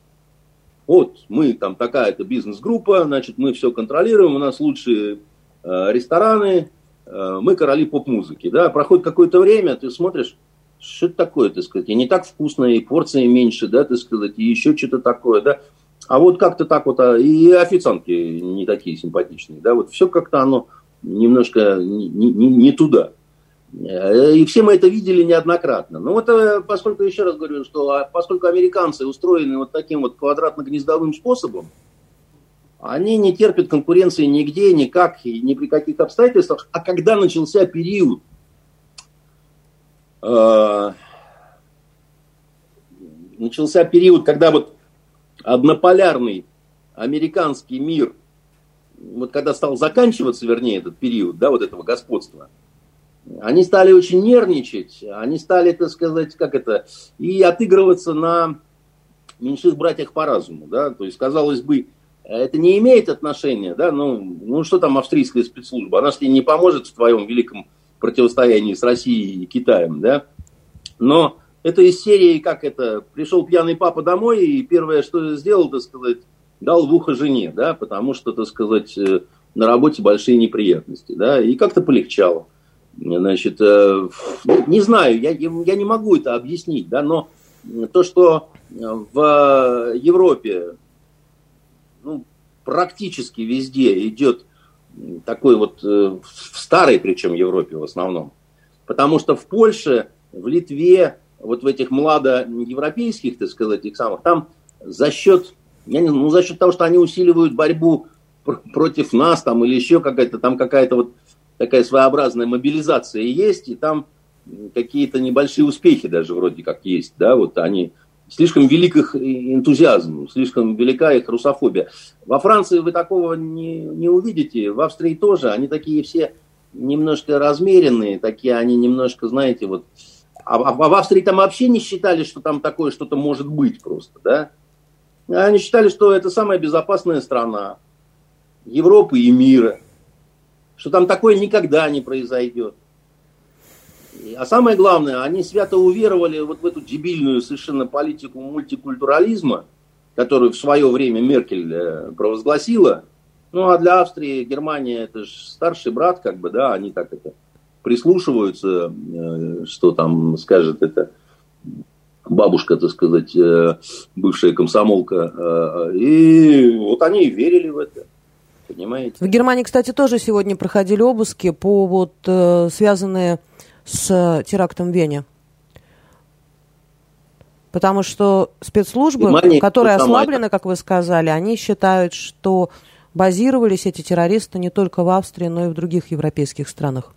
вот мы там такая-то бизнес-группа, значит, мы все контролируем, у нас лучшие э, рестораны, э, мы короли поп-музыки, да, проходит какое-то время, ты смотришь, что это такое, так сказать, и не так вкусно, и порции меньше, да, так сказать, и еще что-то такое, да, а вот как-то так вот, а, и официантки не такие симпатичные, да, вот все как-то оно немножко не, не, не туда. Э, и все мы это видели неоднократно. Но вот э, поскольку, еще раз говорю, что а, поскольку американцы устроены вот таким вот квадратно-гнездовым способом, они не терпят конкуренции нигде, никак и ни при каких обстоятельствах. А когда начался период э, начался период, когда вот однополярный американский мир, вот когда стал заканчиваться, вернее, этот период, да, вот этого господства – они стали очень нервничать, они стали, так сказать, как это, и отыгрываться на меньших братьях по разуму, да, то есть, казалось бы, это не имеет отношения, да, ну, ну что там австрийская спецслужба, она же не поможет в твоем великом противостоянии с Россией и Китаем, да, но это из серии, как это, пришел пьяный папа домой, и первое, что сделал, так сказать, дал в ухо жене, да, потому что, так сказать, э, на работе большие неприятности, да, и как-то полегчало. Значит, э, не знаю, я, я не могу это объяснить, да, но то, что в Европе ну, практически везде идет такой вот, э, в старой причем Европе в основном, потому что в Польше, в Литве, вот в этих младоевропейских, так сказать, этих самых, там за счет, я не, ну, за счет того, что они усиливают борьбу против нас там или еще какая-то там какая-то вот такая своеобразная мобилизация есть, и там какие-то небольшие успехи даже вроде как есть, да, вот они. Слишком велик их энтузиазм, слишком велика их русофобия. Во Франции вы такого не, не увидите, в Австрии тоже, они такие все немножко размеренные, такие они немножко, знаете, вот, а, а в Австрии там вообще не считали, что там такое что-то может быть просто, да, они считали, что это самая безопасная страна Европы и мира – что там такое никогда не произойдет. А самое главное, они свято уверовали вот в эту дебильную совершенно политику мультикультурализма, которую в свое время Меркель э, провозгласила. Ну, а для Австрии Германия это же старший брат, как бы, да, они так это прислушиваются, э, что там скажет это бабушка, так сказать, э, бывшая комсомолка. И вот они и верили в это понимаете? В Германии, кстати, тоже сегодня проходили обыски по вот э, связанные с терактом в Вене. Потому что спецслужбы, Германия, которые ослаблены, как вы сказали, они считают, что базировались эти террористы не только в Австрии, но и в других европейских странах.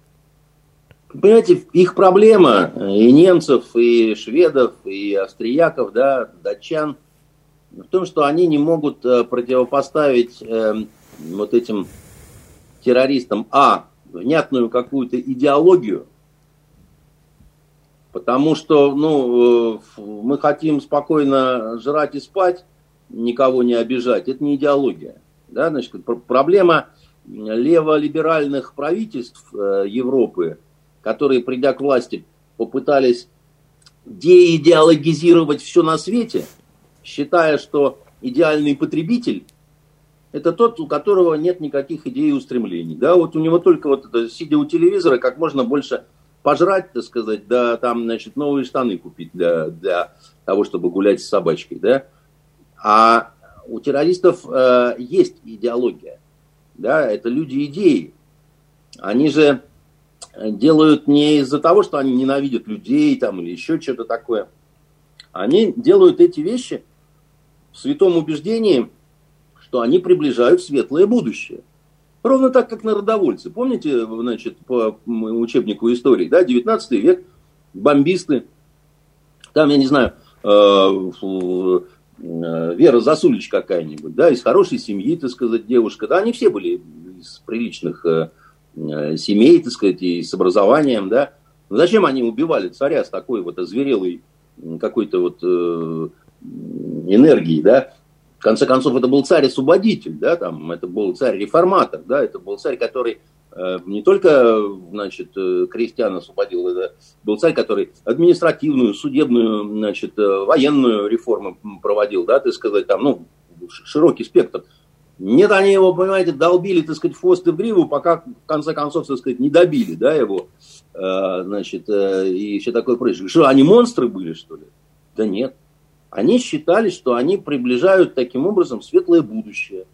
Понимаете, их проблема и немцев, и шведов, и австрияков, да, датчан, в том, что они не могут э, противопоставить эм, вот этим террористам, а, внятную какую-то идеологию, Потому что, ну, мы хотим спокойно жрать и спать, никого не обижать. Это не идеология. Да? Значит, проблема леволиберальных правительств Европы, которые, придя к власти, попытались деидеологизировать все на свете, считая, что идеальный потребитель – это тот, у которого нет никаких идей и устремлений. Да, вот у него только вот это, сидя у телевизора, как можно больше пожрать, так сказать, да, там, значит, новые штаны купить для, для того, чтобы гулять с собачкой, да. А у террористов э, есть идеология, да, это люди идеи. Они же делают не из-за того, что они ненавидят людей там или еще что-то такое. Они делают эти вещи в святом убеждении, что они приближают светлое будущее. Ровно так, как народовольцы. Помните, значит, по учебнику истории, да, 19 век, бомбисты, там, я не знаю, э, э, Вера Засулич какая-нибудь, да, из хорошей семьи, так сказать, девушка, да, они все были из приличных э, семей, так сказать, и с образованием, да. Но зачем они убивали царя с такой вот озверелой какой-то вот энергией, да? В конце концов, это был царь-освободитель, да, там, это был царь-реформатор, да, это был царь, который э, не только, значит, э, крестьян освободил, это был царь, который административную, судебную, значит, э, военную реформу проводил, да, ты сказать, там, ну, широкий спектр. Нет, они его, понимаете, долбили, так сказать, хвост в гриву, пока, в конце концов, так сказать, не добили, да, его, значит, и все такое прочее. Что, они монстры были, что ли? Да нет. Они считали, что они приближают таким образом светлое будущее,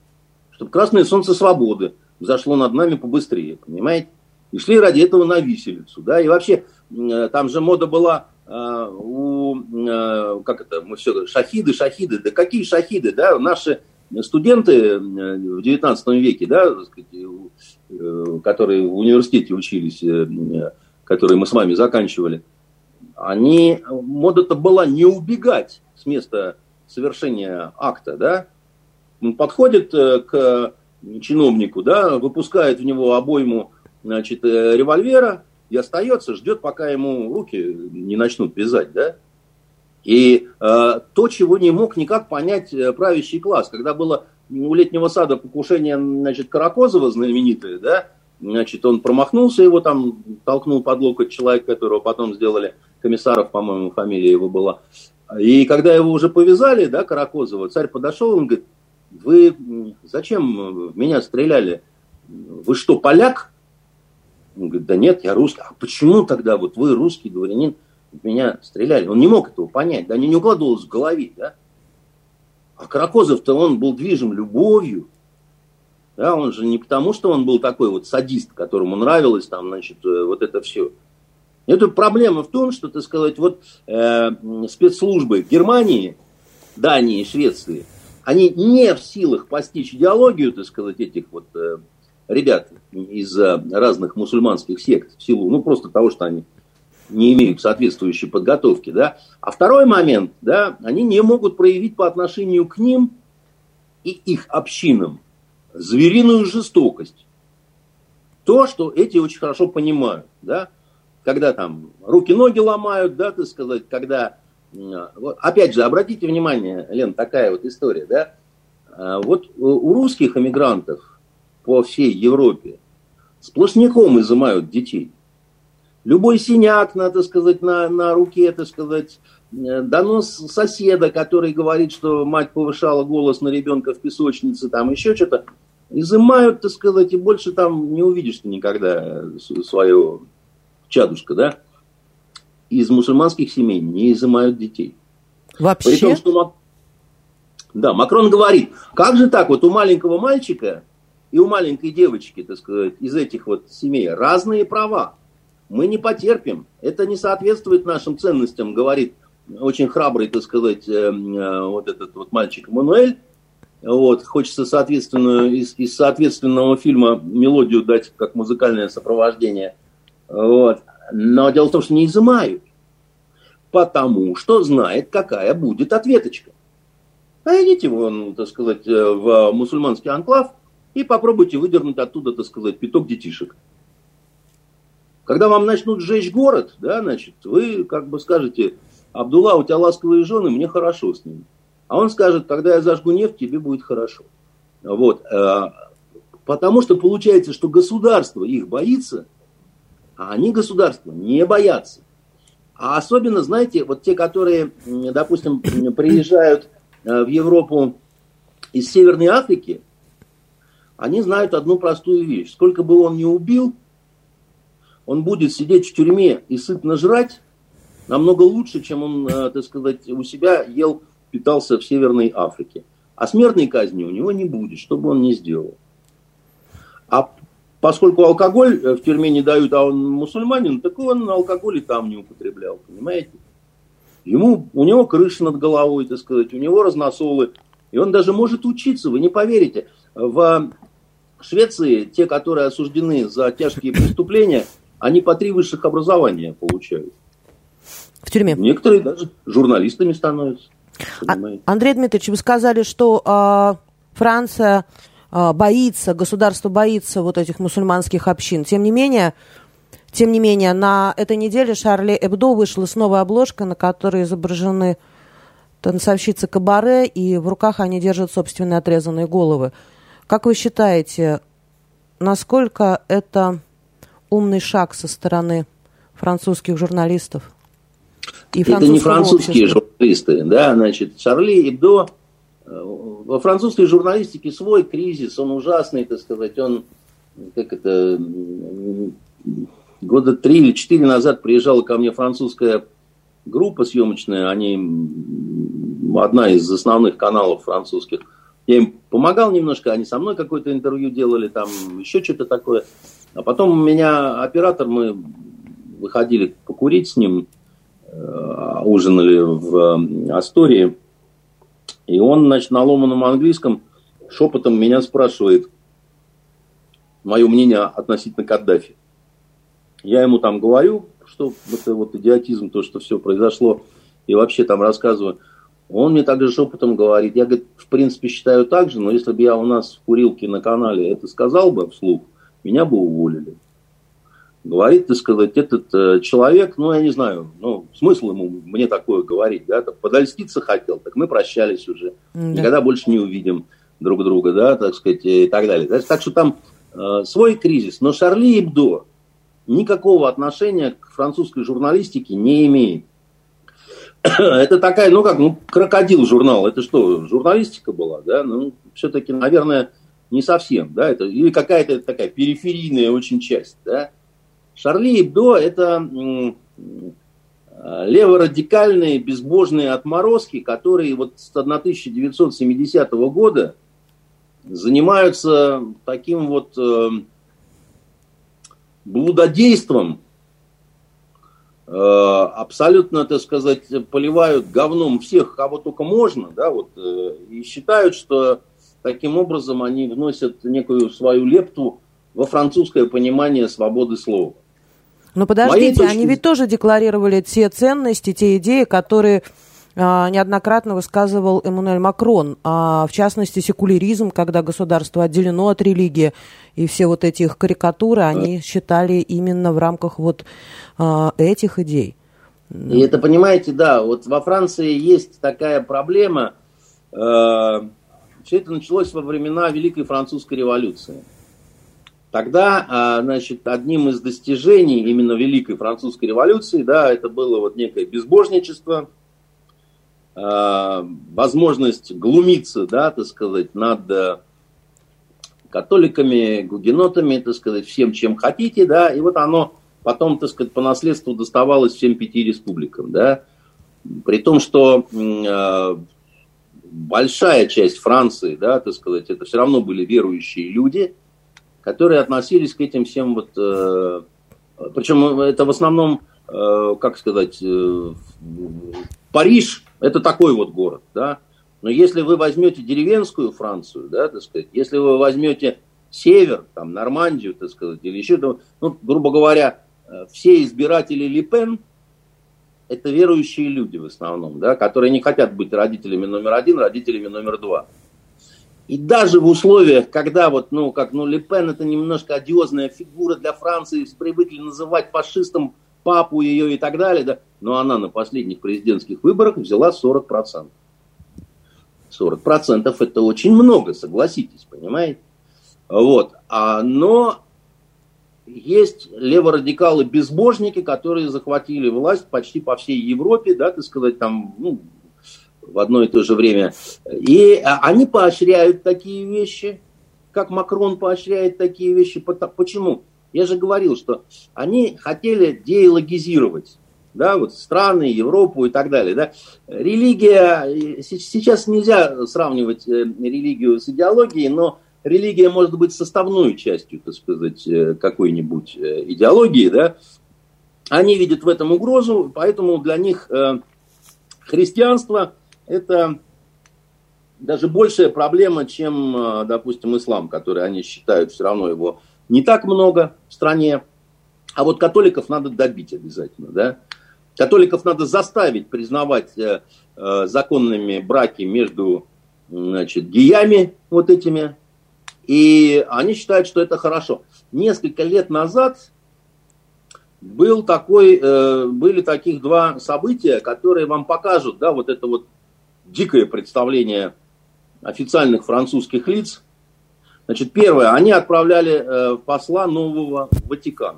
чтобы красное солнце свободы зашло над нами побыстрее, понимаете? И шли ради этого на виселицу, да, и вообще, э, там же мода была э, у, э, как это, мы все, шахиды, шахиды, да какие шахиды, да, наши студенты в XIX веке, да, э, которые в университете учились, которые мы с вами заканчивали, они, мода-то была не убегать с места совершения акта, да, он подходит к чиновнику, да, выпускает в него обойму, значит, револьвера и остается, ждет, пока ему руки не начнут вязать, да, и э, то, чего не мог никак понять э, правящий класс, когда было у летнего сада покушение, значит, Каракозова знаменитое, да, значит, он промахнулся, его там толкнул под локоть человек, которого потом сделали комиссаров, по-моему, фамилия его была. И когда его уже повязали, да, Каракозова, царь подошел, он говорит, вы зачем меня стреляли? Вы что, поляк? Он говорит, да нет, я русский. А почему тогда вот вы русский дворянин? меня стреляли. Он не мог этого понять, да, не, не укладывалось в голове, да. А Каракозов-то он был движим любовью, да, он же не потому, что он был такой вот садист, которому нравилось там, значит, э, вот это все. Это проблема в том, что, так сказать, вот э, спецслужбы Германии, Дании, Швеции, они не в силах постичь идеологию, так сказать, этих вот э, ребят из разных мусульманских сект в силу, ну, просто того, что они не имеют соответствующей подготовки, да. А второй момент, да, они не могут проявить по отношению к ним и их общинам звериную жестокость. То, что эти очень хорошо понимают, да, когда там руки-ноги ломают, да, так сказать, когда, вот, опять же, обратите внимание, Лен, такая вот история, да, а, вот у русских эмигрантов по всей Европе сплошняком изымают детей – Любой синяк, надо сказать, на, на руке, так сказать, э, донос соседа, который говорит, что мать повышала голос на ребенка в песочнице, там еще что-то, изымают, так сказать, и больше там не увидишь ты никогда свое чадушка, да? Из мусульманских семей не изымают детей. Вообще? При том, что да, Макрон говорит, как же так, вот у маленького мальчика и у маленькой девочки, так сказать, из этих вот семей разные права мы не потерпим. Это не соответствует нашим ценностям, говорит очень храбрый, так сказать, э, э, вот этот вот мальчик Мануэль. Вот, хочется соответственную, из, из соответственного фильма мелодию дать как музыкальное сопровождение. Вот. Но дело в том, что не изымают. Потому что знает, какая будет ответочка. А идите вон, так сказать, э, в мусульманский анклав и попробуйте выдернуть оттуда, так сказать, пяток детишек. Когда вам начнут сжечь город, да, значит, вы как бы скажете, Абдулла, у тебя ласковые жены, мне хорошо с ними. А он скажет, когда я зажгу нефть, тебе будет хорошо. Вот. Э, потому что получается, что государство их боится, а они государства не боятся. А особенно, знаете, вот те, которые, допустим, приезжают э, в Европу из Северной Африки, они знают одну простую вещь. Сколько бы он ни убил, он будет сидеть в тюрьме и сытно жрать намного лучше, чем он, э, так сказать, у себя ел питался в Северной Африке. А смертной казни у него не будет, что бы он ни сделал. А поскольку алкоголь э, в тюрьме не дают, а он мусульманин, так он алкоголь и там не употреблял, понимаете? Ему, у него крыша над головой, так сказать, у него разносолы. И он даже может учиться, вы не поверите. В Швеции те, которые осуждены за тяжкие преступления, они по три высших образования получают. В тюрьме? Некоторые даже журналистами становятся. А, Андрей Дмитриевич, вы сказали, что э, Франция боится, государство боится вот этих мусульманских общин. Тем не менее, тем не менее, на этой неделе Шарли Эбдо вышла с новой обложкой, на которой изображены танцовщицы кабаре, и в руках они держат собственные отрезанные головы. Как вы считаете, насколько это умный шаг со стороны французских журналистов? И это не французские общества. журналисты, да, значит, Шарли Эбдо, во французской журналистике свой кризис, он ужасный, так сказать, он, как это, года три или четыре назад приезжала ко мне французская группа съемочная, они одна из основных каналов французских. Я им помогал немножко, они со мной какое-то интервью делали, там еще что-то такое. А потом у меня оператор, мы выходили покурить с ним, Э, ужинали в Астории, и он, значит, на ломаном английском шепотом меня спрашивает мое мнение относительно Каддафи. Я ему там говорю, что это вот идиотизм, то, что все произошло, и вообще там рассказываю. Он мне также шепотом говорит, я, говорит, в принципе считаю так же, но если бы я у нас в курилке на канале это сказал бы вслух, меня бы уволили говорит, так сказать, этот э, человек, ну, я не знаю, ну, смысл ему мне такое говорить, да, так, подольститься хотел, так мы прощались уже, да. никогда больше не увидим друг друга, да, так сказать, и так далее. Так, так что там э, свой кризис. Но Шарли Эбдо никакого отношения к французской журналистике не имеет. Это такая, ну как, ну, крокодил журнал, это что, журналистика была, да, ну, все-таки, наверное, не совсем, да, это, или какая-то такая периферийная очень часть, да, Шарли Эбдо – это леворадикальные безбожные отморозки, которые вот с 1970 года занимаются таким вот э, блудодейством, э, абсолютно, так сказать, поливают говном всех, кого только можно, да, вот, э, и считают, что таким образом они вносят некую свою лепту во французское понимание свободы слова. Но подождите, точки... они ведь тоже декларировали те ценности, те идеи, которые а, неоднократно высказывал Эммануэль Макрон, а, в частности, секуляризм, когда государство отделено от религии, и все вот эти их карикатуры, они считали именно в рамках вот а, этих идей. И это, понимаете, да, вот во Франции есть такая проблема, э, все это началось во времена Великой Французской революции. Тогда, а, значит, одним из достижений именно Великой Французской революции, да, это было вот некое безбожничество, а, возможность глумиться, да, так сказать, над э, католиками, гугенотами, так сказать, всем, чем хотите, да, и вот оно потом, так сказать, по наследству доставалось всем пяти республикам, да, при том, что э, большая часть Франции, да, так сказать, это все равно были верующие люди, которые относились к этим всем вот... Э, причем это в основном, э, как сказать, э, Париж – это такой вот город, да. Но если вы возьмете деревенскую Францию, да, так сказать, если вы возьмете север, там, Нормандию, так сказать, или еще, ну, грубо говоря, э, все избиратели Липен – это верующие люди в основном, да, которые не хотят быть родителями номер один, родителями номер два. И даже в условиях, когда вот, ну, как, ну, Лепен это немножко одиозная фигура для Франции, привыкли называть фашистом папу ее и так далее, да, но она на последних президентских выборах взяла 40%. 40% это очень много, согласитесь, понимаете? Вот. А, но есть леворадикалы-безбожники, которые захватили власть почти по всей Европе, да, так сказать, там, ну, в одно и то же время. И а, они поощряют такие вещи, как Макрон поощряет такие вещи. Почему? Я же говорил, что они хотели деологизировать да, вот страны, Европу и так далее. Да. Религия, сейчас нельзя сравнивать э, религию с идеологией, но религия может быть составной частью, так сказать, э, какой-нибудь э, идеологии, да. Они видят в этом угрозу, поэтому для них христианство это даже большая проблема, чем, допустим, ислам, который они считают все равно его не так много в стране. А вот католиков надо добить обязательно, да. Католиков надо заставить признавать э, э, законными браки между значит, гиями вот этими. И они считают, что это хорошо. Несколько лет назад был такой, э, были таких два события, которые вам покажут, да, вот это вот дикое представление официальных французских лиц. Значит, первое, они отправляли э, посла нового в Ватикан.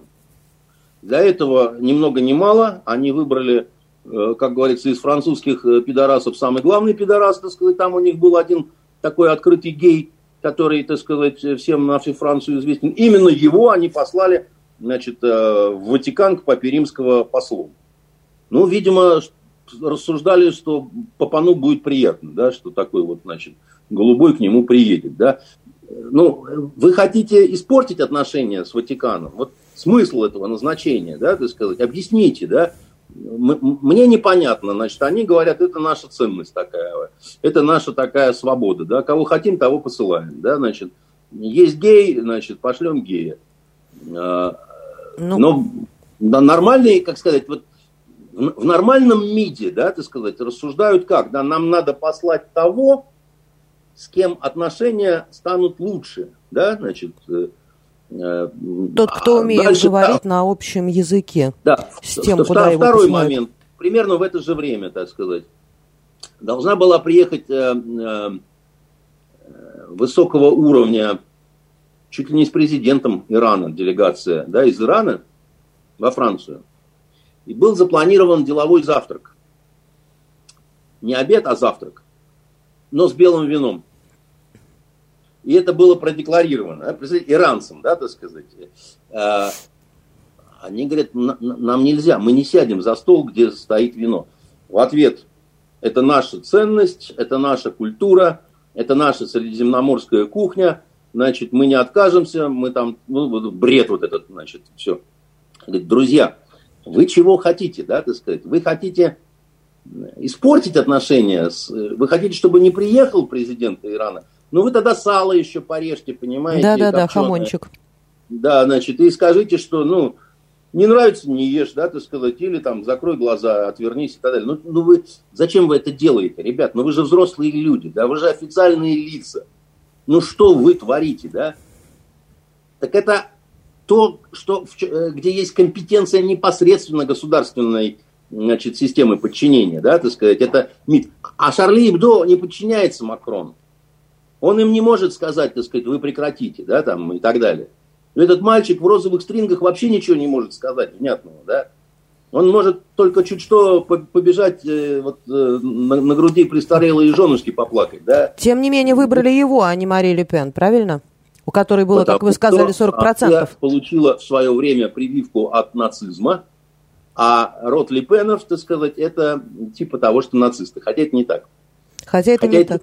Для этого ни много ни мало они выбрали, э, как говорится, из французских э, пидорасов самый главный пидорас, так сказать, там у них был один такой открытый гей, который, так сказать, всем на всю Францию известен. Именно его они послали, значит, в Ватикан к папе римского послу. Ну, видимо, рассуждали, что Папану будет приятно, да, что такой вот, значит, голубой к нему приедет, да. Ну, вы хотите испортить отношения с Ватиканом? Вот смысл этого назначения, да, так сказать, объясните, да, мне непонятно, значит, они говорят, это наша ценность такая, это наша такая свобода, да, кого хотим, того посылаем, да, значит, есть гей, значит, пошлем гея. А, ну... Но нормальные, как сказать, вот в нормальном МИДе, да, так сказать, рассуждают как, да, нам надо послать того, с кем отношения станут лучше, да, значит, э, Э, Тот, кто а умеет Дальше, говорить да, на общем языке. Да. С тем, Втор, куда второй его момент. Примерно в это же время, так сказать, должна была приехать э, э, высокого уровня, чуть ли не с президентом Ирана, делегация, да, из Ирана во Францию. И был запланирован деловой завтрак. Не обед, а завтрак. Но с белым вином и это было продекларировано, иранцам, да, так сказать. А, они говорят, нам нельзя, мы не сядем за стол, где стоит вино. В ответ, это наша ценность, это наша культура, это наша средиземноморская кухня, значит, мы не откажемся, мы там, ну, бред вот этот, значит, все. Говорит, друзья, вы чего хотите, да, так сказать, вы хотите испортить отношения, с, вы хотите, чтобы не приехал президент Ирана, ну, вы тогда сало еще порежьте, понимаете? Да-да-да, хамончик. Да, значит, и скажите, что, ну, не нравится, не ешь, да, так сказать, или там закрой глаза, отвернись и так далее. Ну, ну вы, зачем вы это делаете, ребят? Ну вы же взрослые люди, да, вы же официальные лица. Ну что вы творите, да? Так это то, что, э, где есть компетенция непосредственно государственной значит, системы подчинения, да, так сказать, это МИД. А Шарли Ибдо не подчиняется Макрону. Он им не может сказать, так сказать, вы прекратите, да, там и так далее. Но этот мальчик в розовых стрингах вообще ничего не может сказать внятного, да. Он может только чуть что побежать э, вот, э, на, на груди престарелой женушки поплакать, да. Тем не менее, выбрали его, а не Мари Ле Пен, правильно? У которой было, Потому как вы сказали, 40%. получила в свое время прививку от нацизма, а род Лепенов, так сказать, это типа того, что нацисты. Хотя это не так. Хотя это Хотя не это, так.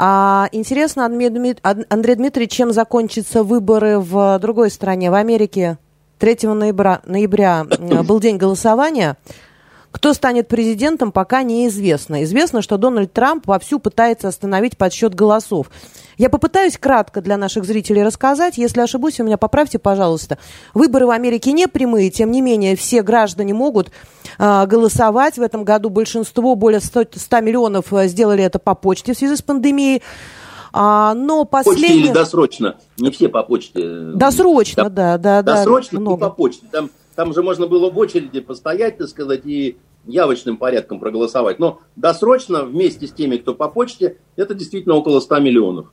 А интересно, Андрей Дмитриевич, чем закончатся выборы в другой стране, в Америке? 3 ноября, ноября был день голосования. Кто станет президентом, пока неизвестно. Известно, что Дональд Трамп вовсю пытается остановить подсчет голосов. Я попытаюсь кратко для наших зрителей рассказать. Если ошибусь, вы меня поправьте, пожалуйста. Выборы в Америке не прямые, тем не менее, все граждане могут э, голосовать. В этом году большинство, более 100, 100 миллионов, э, сделали это по почте в связи с пандемией. А, но последнее... Почте или досрочно? Не все по почте. Досрочно, там, да, да, да. Досрочно много. и по почте. Там, там же можно было в очереди постоять, так сказать, и явочным порядком проголосовать. Но досрочно вместе с теми, кто по почте, это действительно около 100 миллионов.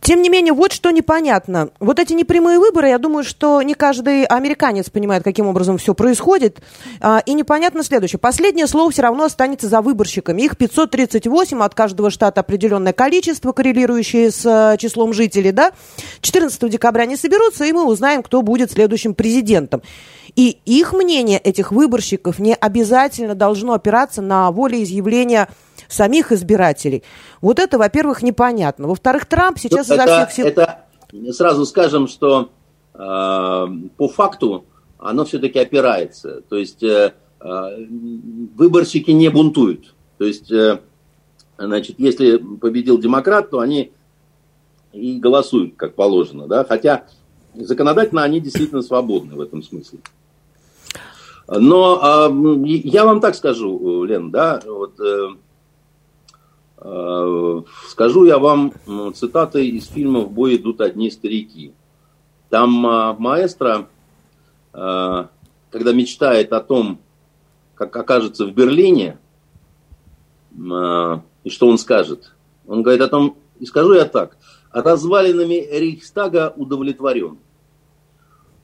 Тем не менее, вот что непонятно. Вот эти непрямые выборы, я думаю, что не каждый американец понимает, каким образом все происходит. А, и непонятно следующее. Последнее слово все равно останется за выборщиками. Их 538, от каждого штата определенное количество, коррелирующее с э, числом жителей. Да? 14 декабря они соберутся, и мы узнаем, кто будет следующим президентом. И их мнение, этих выборщиков, не обязательно должно опираться на волеизъявление самих избирателей. Вот это, во-первых, непонятно. Во-вторых, Трамп сейчас это, изо всех сил... Это, сразу скажем, что э, по факту оно все-таки опирается. То есть э, э, выборщики не бунтуют. То есть, э, значит, если победил демократ, то они и голосуют, как положено. Да? Хотя законодательно они действительно свободны в этом смысле. Но э, я вам так скажу, Лен, да, вот э, э, скажу я вам цитаты из фильма «В бой идут одни старики». Там э, маэстро, э, когда мечтает о том, как окажется в Берлине, и что он скажет, он говорит о том, и скажу я так, развалинами Рейхстага удовлетворен.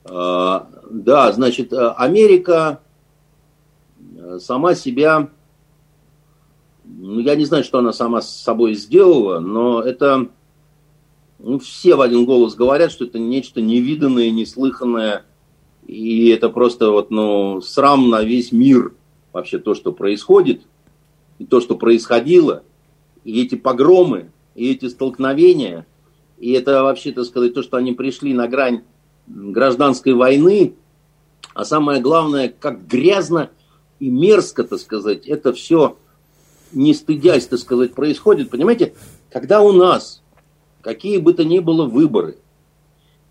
Да, значит, Америка э, сама себя, ну, я не знаю, что она сама с собой сделала, но это, ну, все в один голос говорят, что это нечто невиданное, неслыханное, и это просто вот, ну, срам на весь мир вообще то, что происходит, и то, что происходило, и эти погромы, и эти столкновения, и это вообще, так сказать, то, что они пришли на грань гражданской войны, а самое главное, как грязно и мерзко, так сказать, это все, не стыдясь, так сказать, происходит. Понимаете, когда у нас какие бы то ни было выборы,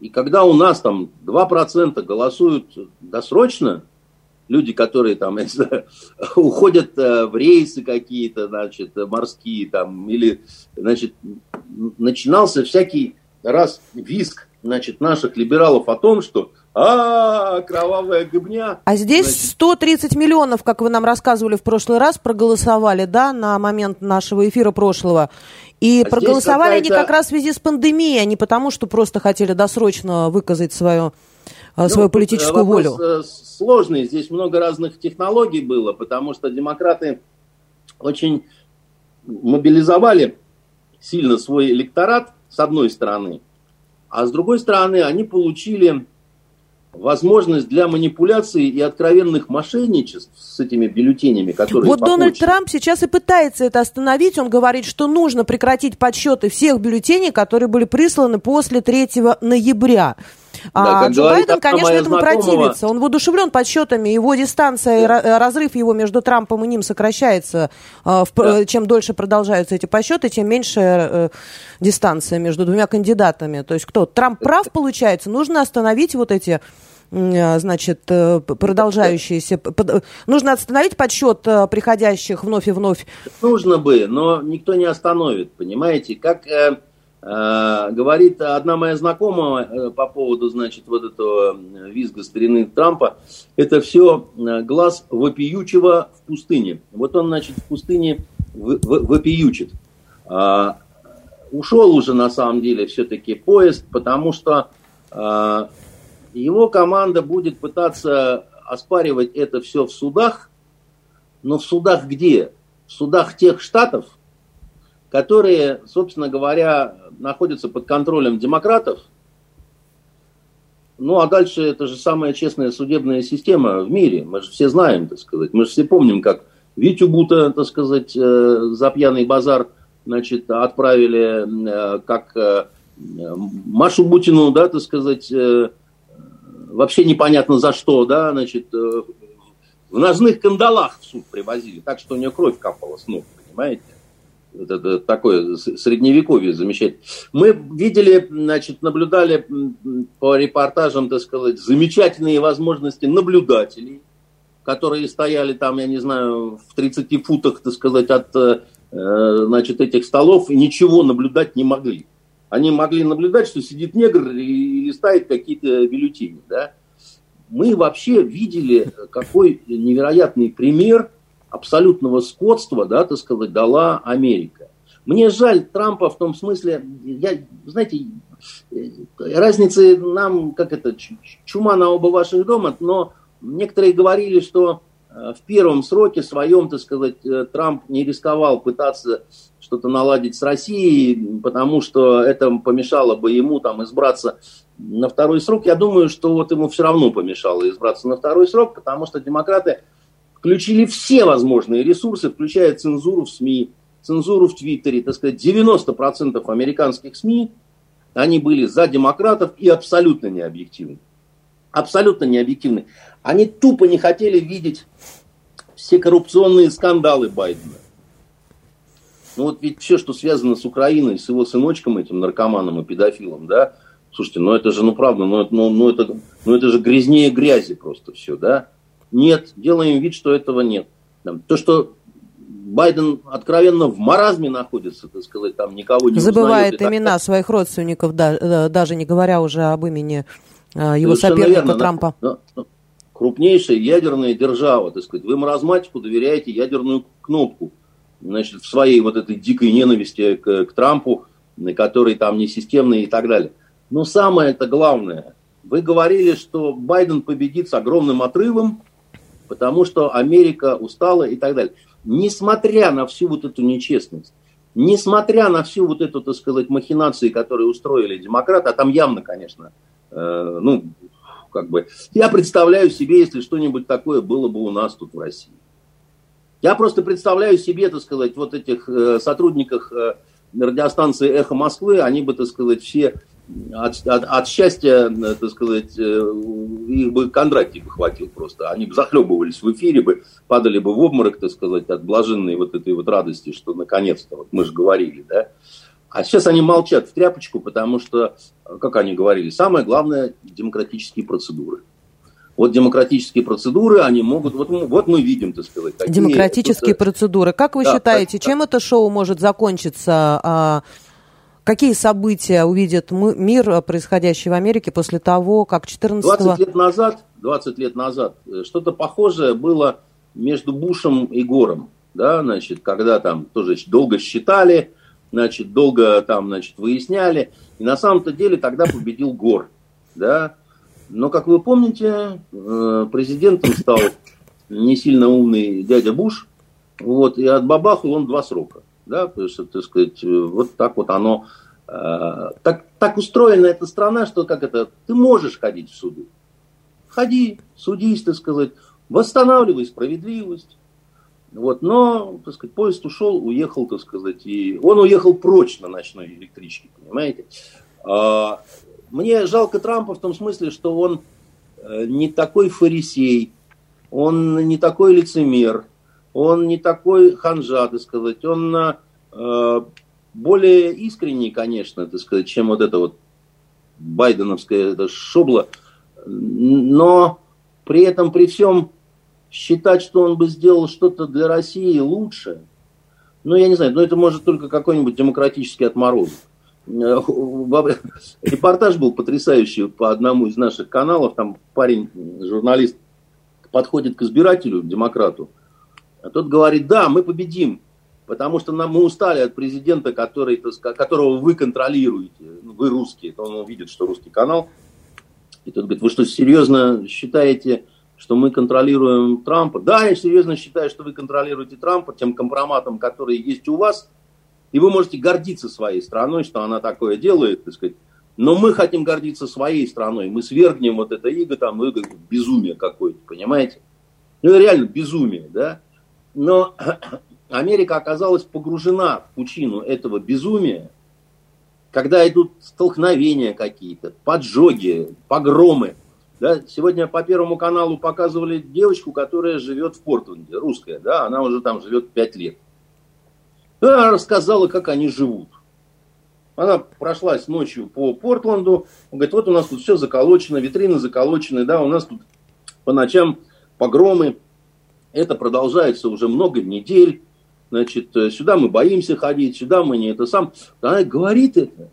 и когда у нас там 2% голосуют досрочно, люди, которые там уходят э, в рейсы какие-то, значит, морские там, или, значит, начинался всякий раз виск значит, наших либералов о том, что а, кровавая гыбня. А здесь значит... 130 миллионов, как вы нам рассказывали в прошлый раз, проголосовали, да, на момент нашего эфира прошлого. И а проголосовали они как раз в связи с пандемией, а не потому, что просто хотели досрочно выказать свою, э, ну, свою политическую волю. Э, сложный, здесь много разных технологий было, потому что демократы очень мобилизовали сильно свой электорат, с одной стороны, а с другой стороны, они получили возможность для манипуляций и откровенных мошенничеств с этими бюллетенями, которые Вот Дональд Трамп сейчас и пытается это остановить. Он говорит, что нужно прекратить подсчеты всех бюллетеней, которые были присланы после 3 ноября. Да, а Джо Байден, конечно, этому знакомого... противится. Он воодушевлен подсчетами. Его дистанция, да. разрыв его между Трампом и ним сокращается. А, да. Чем дольше продолжаются эти подсчеты, тем меньше э, дистанция между двумя кандидатами. То есть кто? Трамп прав, получается. Нужно остановить вот эти э, значит, э, продолжающиеся... Нужно остановить подсчет приходящих вновь и вновь. Нужно бы, но никто не остановит, понимаете? Как Э, говорит одна моя знакомая э, по поводу, значит, вот этого визга старины Трампа, это все э, глаз вопиючего в пустыне. Вот он, значит, в пустыне вопиючит. А, ушел уже, на самом деле, все-таки поезд, потому что его команда будет пытаться оспаривать это все в судах, но в судах где? В судах тех штатов, которые, собственно говоря, находятся под контролем демократов. Ну, а дальше это же самая честная судебная система в мире. Мы же все знаем, так сказать. Мы же все помним, как Витю Бута, так сказать, э, за пьяный базар, значит, отправили, э, как э, Машу Бутину, да, так сказать, вообще непонятно за что, да, значит, в ножных кандалах в суд привозили, так что у нее кровь капала с ног, понимаете? Такое средневековье замечательное. Мы видели, значит, наблюдали по репортажам, так сказать, замечательные возможности наблюдателей, которые стояли там, я не знаю, в 30 футах, так сказать, от э, значит, этих столов и ничего наблюдать не могли. они могли наблюдать, что сидит негр и листает какие-то бюллетени, да. Мы вообще видели, какой невероятный пример абсолютного скотства, да, так сказать, дала Америка. Мне жаль Трампа в том смысле, я, знаете, разницы нам, как это, чума на оба ваших дома, но некоторые говорили, что э, в первом сроке своем, так сказать, э, Трамп не рисковал пытаться что-то наладить с Россией, потому что это помешало бы ему там избраться на второй срок. Я думаю, что вот ему все равно помешало избраться на второй срок, потому что демократы включили все возможные ресурсы, включая цензуру в СМИ, цензуру в Твиттере, так сказать, 90% американских СМИ, они были за демократов и абсолютно необъективны. Абсолютно необъективны. Они тупо не хотели видеть все коррупционные скандалы Байдена. Ну вот ведь все, что связано с Украиной, с его сыночком этим наркоманом и педофилом, да, слушайте, ну это же, ну правда, ну, ну, ну, это, ну это же грязнее грязи просто все, да. Нет, делаем вид, что этого нет. То, что Байден откровенно в маразме находится, так сказать, там никого не Забывает узнает, имена так, своих родственников, да, э, даже не говоря уже об имени э, его соперника верно, Трампа. Да, да. Крупнейшая ядерная держава, так сказать. Вы маразматику доверяете ядерную кнопку значит, в своей вот этой дикой ненависти к, к Трампу, который там не системный и так далее. Но самое это главное, вы говорили, что Байден победит с огромным отрывом, потому что Америка устала и так далее. Несмотря на всю вот эту нечестность, несмотря на всю вот эту, так сказать, махинации, которые устроили демократы, а там явно, конечно, э, ну, как бы, я представляю себе, если что-нибудь такое было бы у нас тут в России. Я просто представляю себе, так сказать, вот этих э, сотрудников э, радиостанции «Эхо Москвы», они бы, так сказать, все от, от, от счастья, э, так сказать, их бы Кондратий бы хватил просто. Они бы захлебывались в эфире, бы падали бы в обморок, так сказать, от блаженной вот этой вот радости, что наконец-то, вот мы же говорили, да. А сейчас они молчат в тряпочку, потому что, как они говорили, самое главное – демократические процедуры. Вот демократические процедуры, они могут, вот, вот мы видим, так сказать. Демократические это, процедуры. Как вы да, считаете, так, чем так. это шоу может закончиться? Какие события увидит мир, происходящий в Америке, после того, как 14 20 лет назад, 20 лет назад э, что-то похожее было между Бушем и Гором, да, значит, когда там тоже долго считали, значит, долго там, значит, выясняли, и на самом-то деле тогда победил Гор, да, но, как вы помните, э, президентом стал не сильно умный дядя Буш, вот, и отбабахал он два срока. Да, то есть, так сказать, вот так вот оно, э, так, так устроена эта страна, что как это, ты можешь ходить в суды. Ходи, судись, так сказать, восстанавливай справедливость. Вот, но, так сказать, поезд ушел, уехал, так сказать, и он уехал прочь на ночной электричке, понимаете. А, мне жалко Трампа в том смысле, что он э, не такой фарисей, он не такой лицемер, он не такой ханжа, так сказать, он э, более искренний, конечно, так сказать, чем вот это вот байденовское это шобло, но при этом, при всем считать, что он бы сделал что-то для России лучше, ну, я не знаю, но это может только какой-нибудь демократический отморозок. Репортаж был потрясающий по одному из наших каналов. Там парень, журналист, подходит к избирателю, демократу, а тот говорит, да, мы победим, потому что нам, мы устали от президента, который, которого вы контролируете, ну, вы русские, он увидит, что русский канал. И тот говорит, вы что, серьезно считаете, что мы контролируем Трампа? Да, я серьезно считаю, что вы контролируете Трампа тем компроматом, который есть у вас – и вы можете гордиться своей страной, что она такое делает, так сказать. Но мы хотим гордиться своей страной. Мы свергнем вот это иго, там, иго, безумие какое-то, понимаете? Ну, реально безумие, да? Но Америка оказалась погружена в пучину этого безумия, когда идут столкновения какие-то, поджоги, погромы. Да? Сегодня по Первому каналу показывали девочку, которая живет в Портленде, русская, да, она уже там живет пять лет. Она рассказала, как они живут. Она прошлась ночью по Портленду, говорит, вот у нас тут все заколочено, витрины заколочены, да, у нас тут по ночам погромы. Это продолжается уже много недель. Значит, сюда мы боимся ходить, сюда мы не это сам. Она говорит это.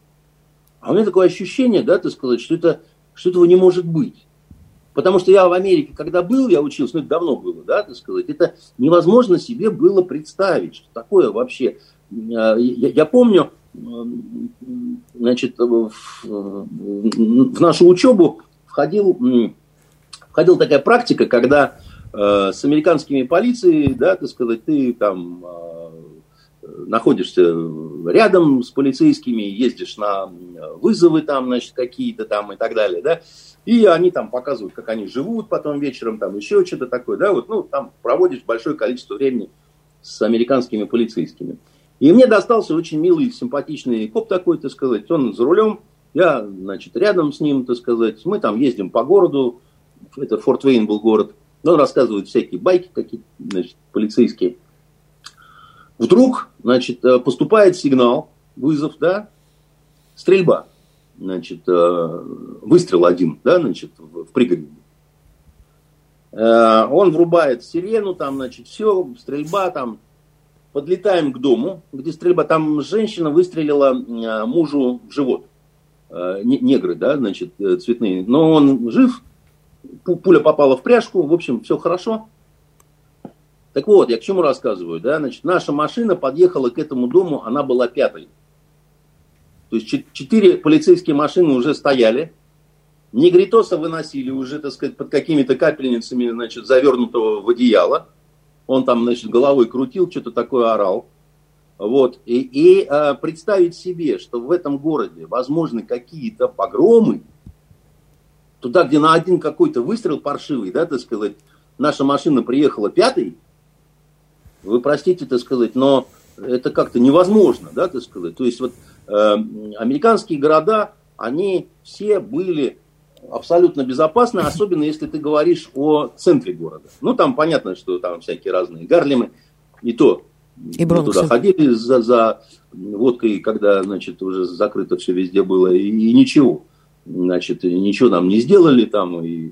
А у меня такое ощущение, да, так сказать, что, это, что этого не может быть. Потому что я в Америке, когда был, я учился, ну это давно было, да, так сказать, это невозможно себе было представить, что такое вообще. Я, я помню, значит, в, в нашу учебу входил, входила такая практика, когда э, с американскими полицией, да, так сказать, ты там э, находишься рядом с полицейскими, ездишь на вызовы там, значит, какие-то там и так далее, да, и они там показывают, как они живут потом вечером, там еще что-то такое, да, вот, ну, там проводишь большое количество времени с американскими полицейскими. И мне достался очень милый, симпатичный коп такой, так сказать, он за рулем, я, значит, рядом с ним, так сказать, мы там ездим по городу, это Форт Вейн был город, он рассказывает всякие байки какие-то, значит, полицейские. Вдруг, значит, э, поступает сигнал, вызов, да, стрельба значит, э, выстрел один, да, значит, в пригороде. Э, он врубает сирену, там, значит, все, стрельба, там, подлетаем к дому, где стрельба, там женщина выстрелила мужу в живот. Негры, да, значит, цветные. Но он жив, пуля попала в пряжку, в общем, все хорошо. Так вот, я к чему рассказываю, да, значит, наша машина подъехала к этому дому, она была пятой. То есть четыре полицейские машины уже стояли, Негритоса выносили уже, так сказать, под какими-то капельницами, значит, завернутого в одеяло. Он там, значит, головой крутил, что-то такое орал. Вот. И, и а, представить себе, что в этом городе возможны какие-то погромы, туда, где на один какой-то выстрел паршивый, да, так сказать, наша машина приехала пятой, вы простите, так сказать, но это как-то невозможно, да, так сказать. То есть вот э, американские города, они все были абсолютно безопасны, особенно если ты говоришь о центре города. Ну, там понятно, что там всякие разные Гарлемы, и то и мы туда ходили за, за водкой, когда, значит, уже закрыто все везде было, и, и ничего. Значит, ничего нам не сделали там, и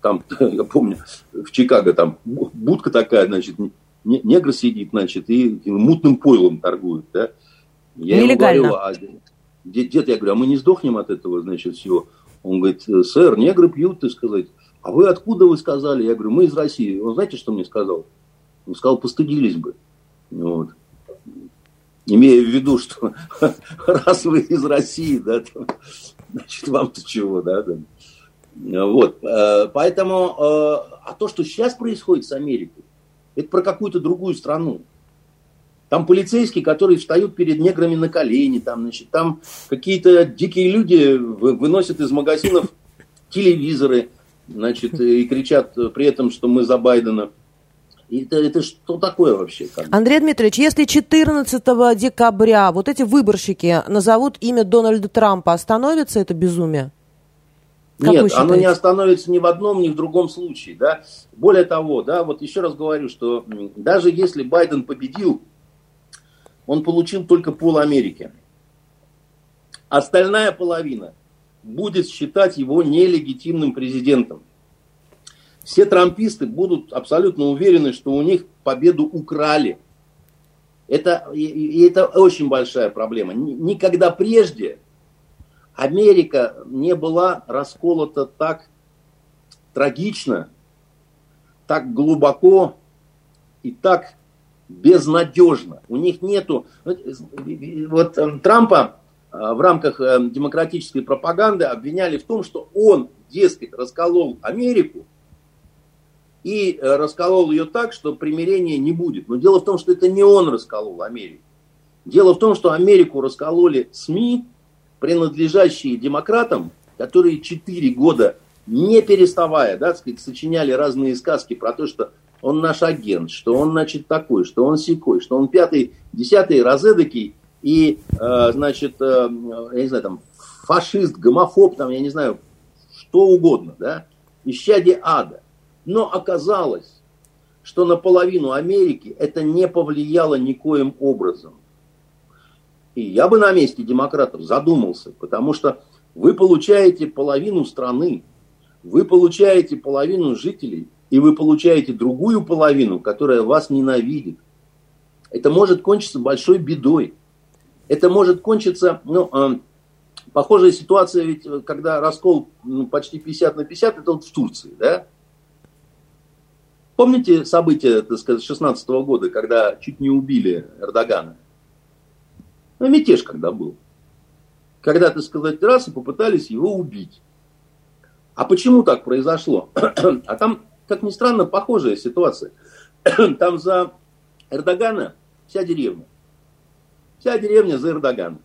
там, я помню, в Чикаго там будка такая, значит, негр сидит, значит, и мутным пойлом торгует, да. Я Нелегально. ему говорю, а, дед, я говорю, а мы не сдохнем от этого, значит, всего. Он говорит, сэр, негры пьют, ты сказать. А вы откуда вы сказали? Я говорю, мы из России. Он знаете, что мне сказал? Он сказал, постыдились бы. Вот. Имея в виду, что раз вы из России, да, то, значит, вам-то чего, да, да. Вот, э, поэтому, э, а то, что сейчас происходит с Америкой, это про какую-то другую страну. Там полицейские, которые встают перед неграми на колени, там, значит, там какие-то дикие люди выносят из магазинов телевизоры, значит, и кричат при этом, что мы за Байдена. Это, это что такое вообще? Андрей Дмитриевич, если 14 декабря вот эти выборщики назовут имя Дональда Трампа, остановится это безумие? Как Нет, оно не остановится ни в одном, ни в другом случае. Да? Более того, да, вот еще раз говорю, что даже если Байден победил, он получил только пол Америки. Остальная половина будет считать его нелегитимным президентом. Все трамписты будут абсолютно уверены, что у них победу украли. Это, и это очень большая проблема. Никогда прежде Америка не была расколота так трагично, так глубоко и так безнадежно. У них нету... Вот э, Трампа э, в рамках э, демократической пропаганды обвиняли в том, что он, дескать, расколол Америку и расколол ее так, что примирения не будет. Но дело в том, что это не он расколол Америку. Дело в том, что Америку раскололи СМИ, принадлежащие демократам, которые четыре года не переставая, да, сказать, сочиняли разные сказки про то, что он наш агент, что он, значит, такой, что он секой, что он пятый, десятый, разэдакий, и, э, значит, э, я не знаю, там, фашист, гомофоб, там, я не знаю, что угодно, да, исчадие ада. Но оказалось, что на половину Америки это не повлияло никоим образом. И я бы на месте демократов задумался, потому что вы получаете половину страны, вы получаете половину жителей, и вы получаете другую половину, которая вас ненавидит. Это может кончиться большой бедой. Это может кончиться, ну, э, Похожая ситуация, ведь когда раскол ну, почти 50 на 50, это вот в Турции, да? Помните события, так сказать, 16 года, когда чуть не убили Эрдогана? Ну, мятеж когда был. Когда, так сказать, раз и попытались его убить. А почему так произошло? а там, как ни странно, похожая ситуация. там за Эрдогана вся деревня. Вся деревня за Эрдогана.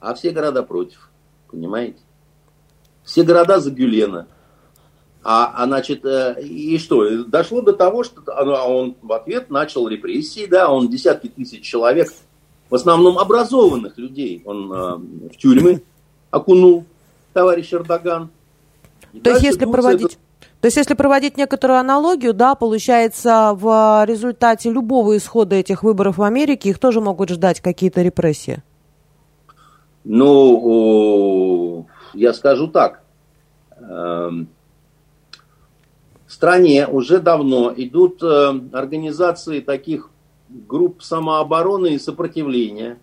А все города против. Понимаете? Все города за Гюлена. А, а значит, э, и что? Дошло до того, что а он в ответ начал репрессии, да, он десятки тысяч человек, в основном образованных людей, он э, в тюрьмы окунул, товарищ Эрдоган. И То есть, если проводить... Это... То есть, если проводить некоторую аналогию, да, получается, в результате любого исхода этих выборов в Америке их тоже могут ждать какие-то репрессии? Ну, я скажу так. Стране уже давно идут э, организации таких групп самообороны и сопротивления.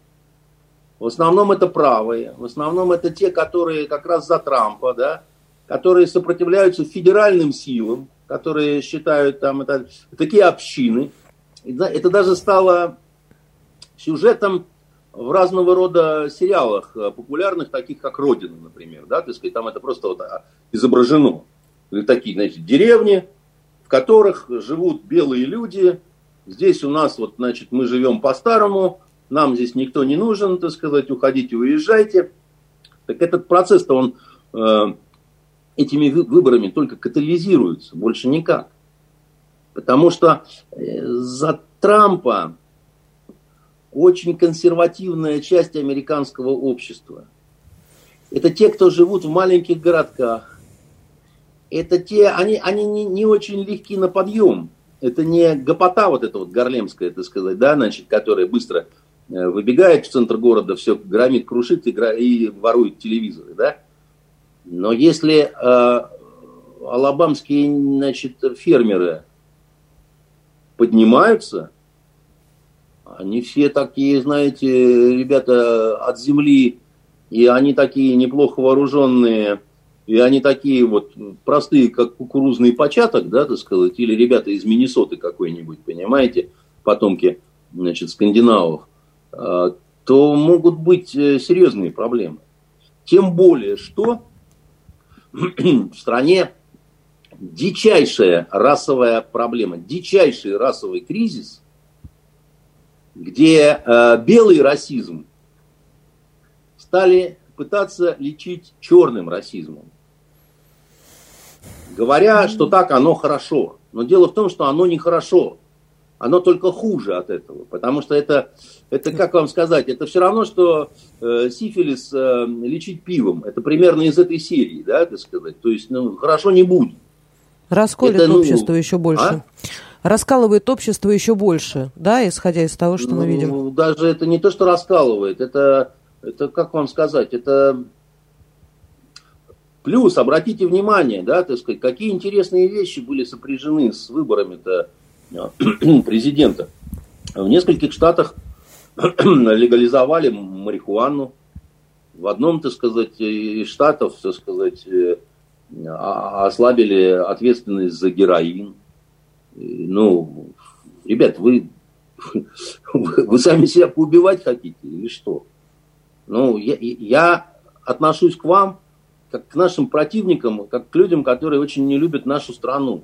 В основном это правые, в основном это те, которые как раз за Трампа, да, которые сопротивляются федеральным силам, которые считают там это такие общины. Это даже стало сюжетом в разного рода сериалах э, популярных, таких как Родина, например, да, то есть там это просто вот а, изображено. Такие, значит, деревни, в которых живут белые люди. Здесь у нас вот, значит, мы живем по-старому, нам здесь никто не нужен, так сказать, уходите, уезжайте. Так этот процесс-то он э, этими выборами только катализируется, больше никак. Потому что э, за Трампа очень консервативная часть американского общества. Это те, кто живут в маленьких городках. Это те, они, они не, не очень легки на подъем. Это не гопота вот эта вот горлемская, так сказать, да, значит, которая быстро э, выбегает в центр города, все громит, крушит и, и ворует телевизоры, да. Но если э, алабамские значит, фермеры поднимаются, они все такие, знаете, ребята от земли, и они такие неплохо вооруженные, и они такие вот простые, как кукурузный початок, да, так сказать, или ребята из Миннесоты какой-нибудь, понимаете, потомки, значит, скандинавов, э, то могут быть э, серьезные проблемы. Тем более, что в стране дичайшая расовая проблема, дичайший расовый кризис, где э, белый расизм стали пытаться лечить черным расизмом. Говоря, что так оно хорошо. Но дело в том, что оно нехорошо оно только хуже от этого. Потому что это, это как вам сказать, это все равно, что э, сифилис э, лечить пивом. Это примерно из этой серии, да, так сказать. То есть, ну, хорошо не будет. Расколет это, ну, общество еще больше. А? Раскалывает общество еще больше, да, исходя из того, что ну, мы видим. Даже это не то, что раскалывает, это, это как вам сказать, это плюс, обратите внимание, да, так сказать, какие интересные вещи были сопряжены с выборами-то президента. В нескольких штатах легализовали марихуану. В одном, так сказать, из штатов, так сказать, э, ослабили ответственность за героин. Ну, ребят, вы, вы сами себя поубивать хотите или что? Ну, я, я отношусь к вам как к нашим противникам, как к людям, которые очень не любят нашу страну.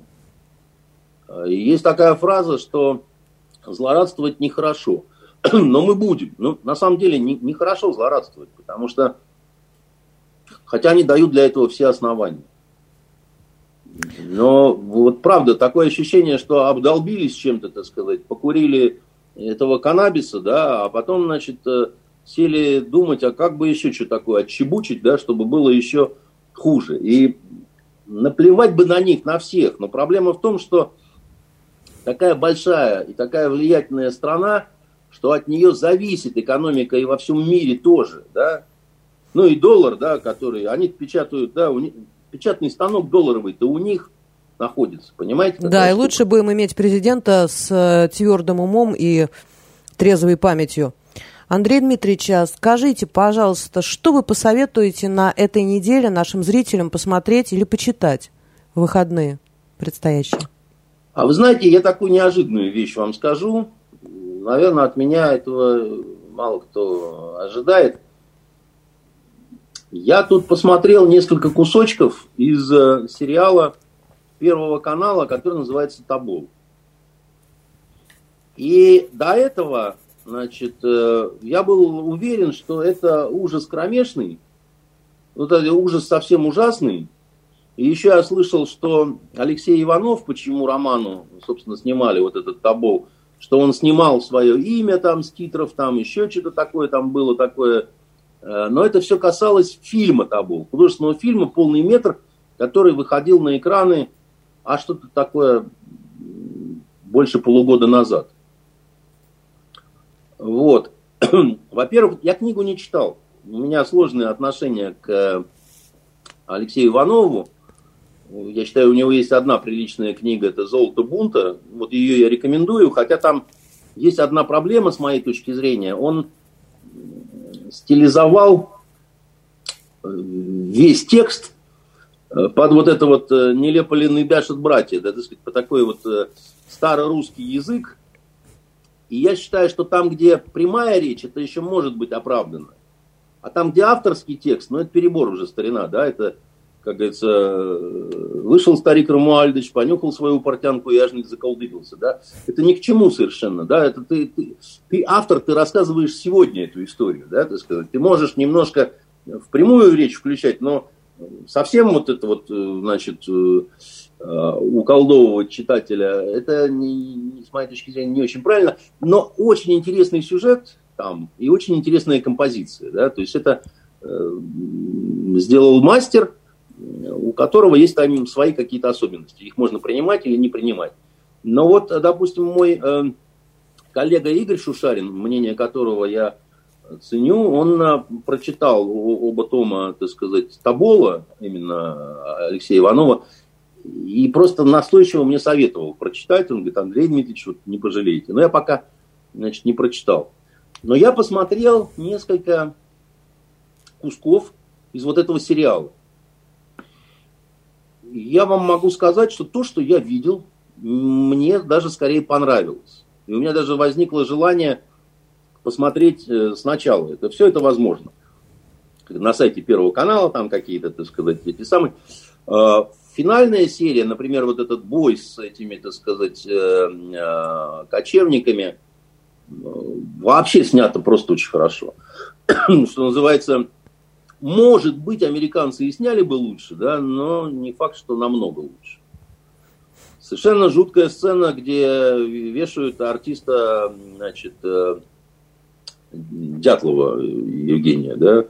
Есть такая фраза, что злорадствовать нехорошо. Но мы будем. Ну, на самом деле, нехорошо не, не злорадствовать, потому что, хотя они дают для этого все основания. Но вот правда, такое ощущение, что обдолбились чем-то, так сказать, покурили этого каннабиса, да, а потом, значит, э, сели думать, а как бы еще что такое отчебучить, да, чтобы было еще хуже. И наплевать бы на них, на всех. Но проблема в том, что такая большая и такая влиятельная страна, что от нее зависит экономика и во всем мире тоже, да. Ну и доллар, да, который, они печатают, да, у них, печатный станок долларовый-то у них находится, понимаете? Да, и штука? лучше будем иметь президента с э, твердым умом и трезвой памятью. Андрей Дмитриевич, а скажите, пожалуйста, что вы посоветуете на этой неделе нашим зрителям посмотреть или почитать в выходные предстоящие? А вы знаете, я такую неожиданную вещь вам скажу. Наверное, от меня этого мало кто ожидает. Я тут посмотрел несколько кусочков из э, сериала Первого канала, который называется «Табул». И до этого, значит, э, я был уверен, что это ужас кромешный, вот это ужас совсем ужасный. И еще я слышал, что Алексей Иванов, почему роману, собственно, снимали вот этот табол, что он снимал свое имя там с титров, там еще что-то такое там было такое. Э, но это все касалось фильма табол, художественного фильма «Полный метр», который выходил на экраны, а что-то такое больше полугода назад. Вот. Во-первых, я книгу не читал. У меня сложные отношения к Алексею Иванову. Я считаю, у него есть одна приличная книга, это «Золото бунта». Вот ее я рекомендую, хотя там есть одна проблема с моей точки зрения. Он стилизовал э, весь текст э, под вот это вот э, «нелепо ли ныбяшет братья», да, так сказать, по такой вот старорусский язык, и я считаю, что там, где прямая речь, это еще может быть оправдано. А там, где авторский текст, ну это перебор уже старина, да, это, как говорится, вышел старик Рамуальдович, понюхал свою портянку и аж не заколдыбился, да. Это ни к чему совершенно, да, это ты, ты, ты автор, ты рассказываешь сегодня эту историю, да, так. Ты можешь немножко в прямую речь включать, но совсем вот это вот, значит, Э, уколдовывать читателя, это, не, с моей точки зрения, не очень правильно. Но очень интересный сюжет там и очень интересная композиция. Да? То есть это э, сделал мастер, у которого есть там свои какие-то особенности. Их можно принимать или не принимать. Но вот, допустим, мой э, коллега Игорь Шушарин, мнение которого я ценю, он э, прочитал оба тома, так сказать, Табола, именно Алексея Иванова, и просто настойчиво мне советовал прочитать. Он говорит, Андрей Дмитриевич, вот не пожалеете. Но я пока, значит, не прочитал. Но я посмотрел несколько кусков из вот этого сериала. Я вам могу сказать, что то, что я видел, мне даже скорее понравилось. И у меня даже возникло желание посмотреть э, сначала. Это все это возможно. На сайте Первого канала там какие-то, так сказать, эти самые. А, Финальная серия, например, вот этот бой с этими, так сказать, э, э, кочевниками, э, вообще снято просто очень хорошо. Что называется, может быть, американцы и сняли бы лучше, да, но не факт, что намного лучше. Совершенно жуткая сцена, где вешают артиста, значит, Дятлова Евгения, да,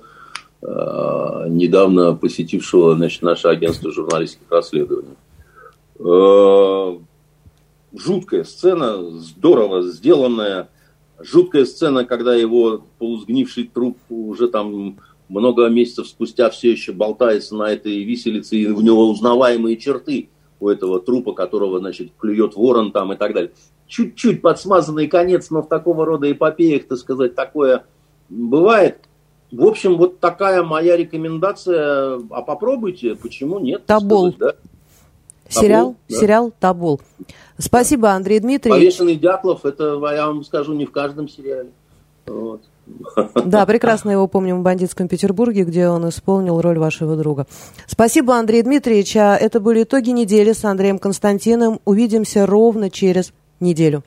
недавно посетившего значит, наше агентство журналистских расследований. Э, жуткая сцена, здорово сделанная. Жуткая сцена, когда его полусгнивший труп уже там много месяцев спустя все еще болтается на этой виселице, и в него узнаваемые черты у этого трупа, которого, значит, клюет ворон там и так далее. Чуть-чуть подсмазанный конец, но в такого рода эпопеях, так сказать, такое бывает. В общем, вот такая моя рекомендация. А попробуйте, почему нет? Табол. Сказать, да? Сериал, Табол, да. сериал Табол. Спасибо, Андрей Дмитриевич. Повешенный Дятлов, это, я вам скажу, не в каждом сериале. Вот. Да, прекрасно его помним в «Бандитском Петербурге», где он исполнил роль вашего друга. Спасибо, Андрей Дмитриевич. А это были итоги недели с Андреем Константином. Увидимся ровно через неделю.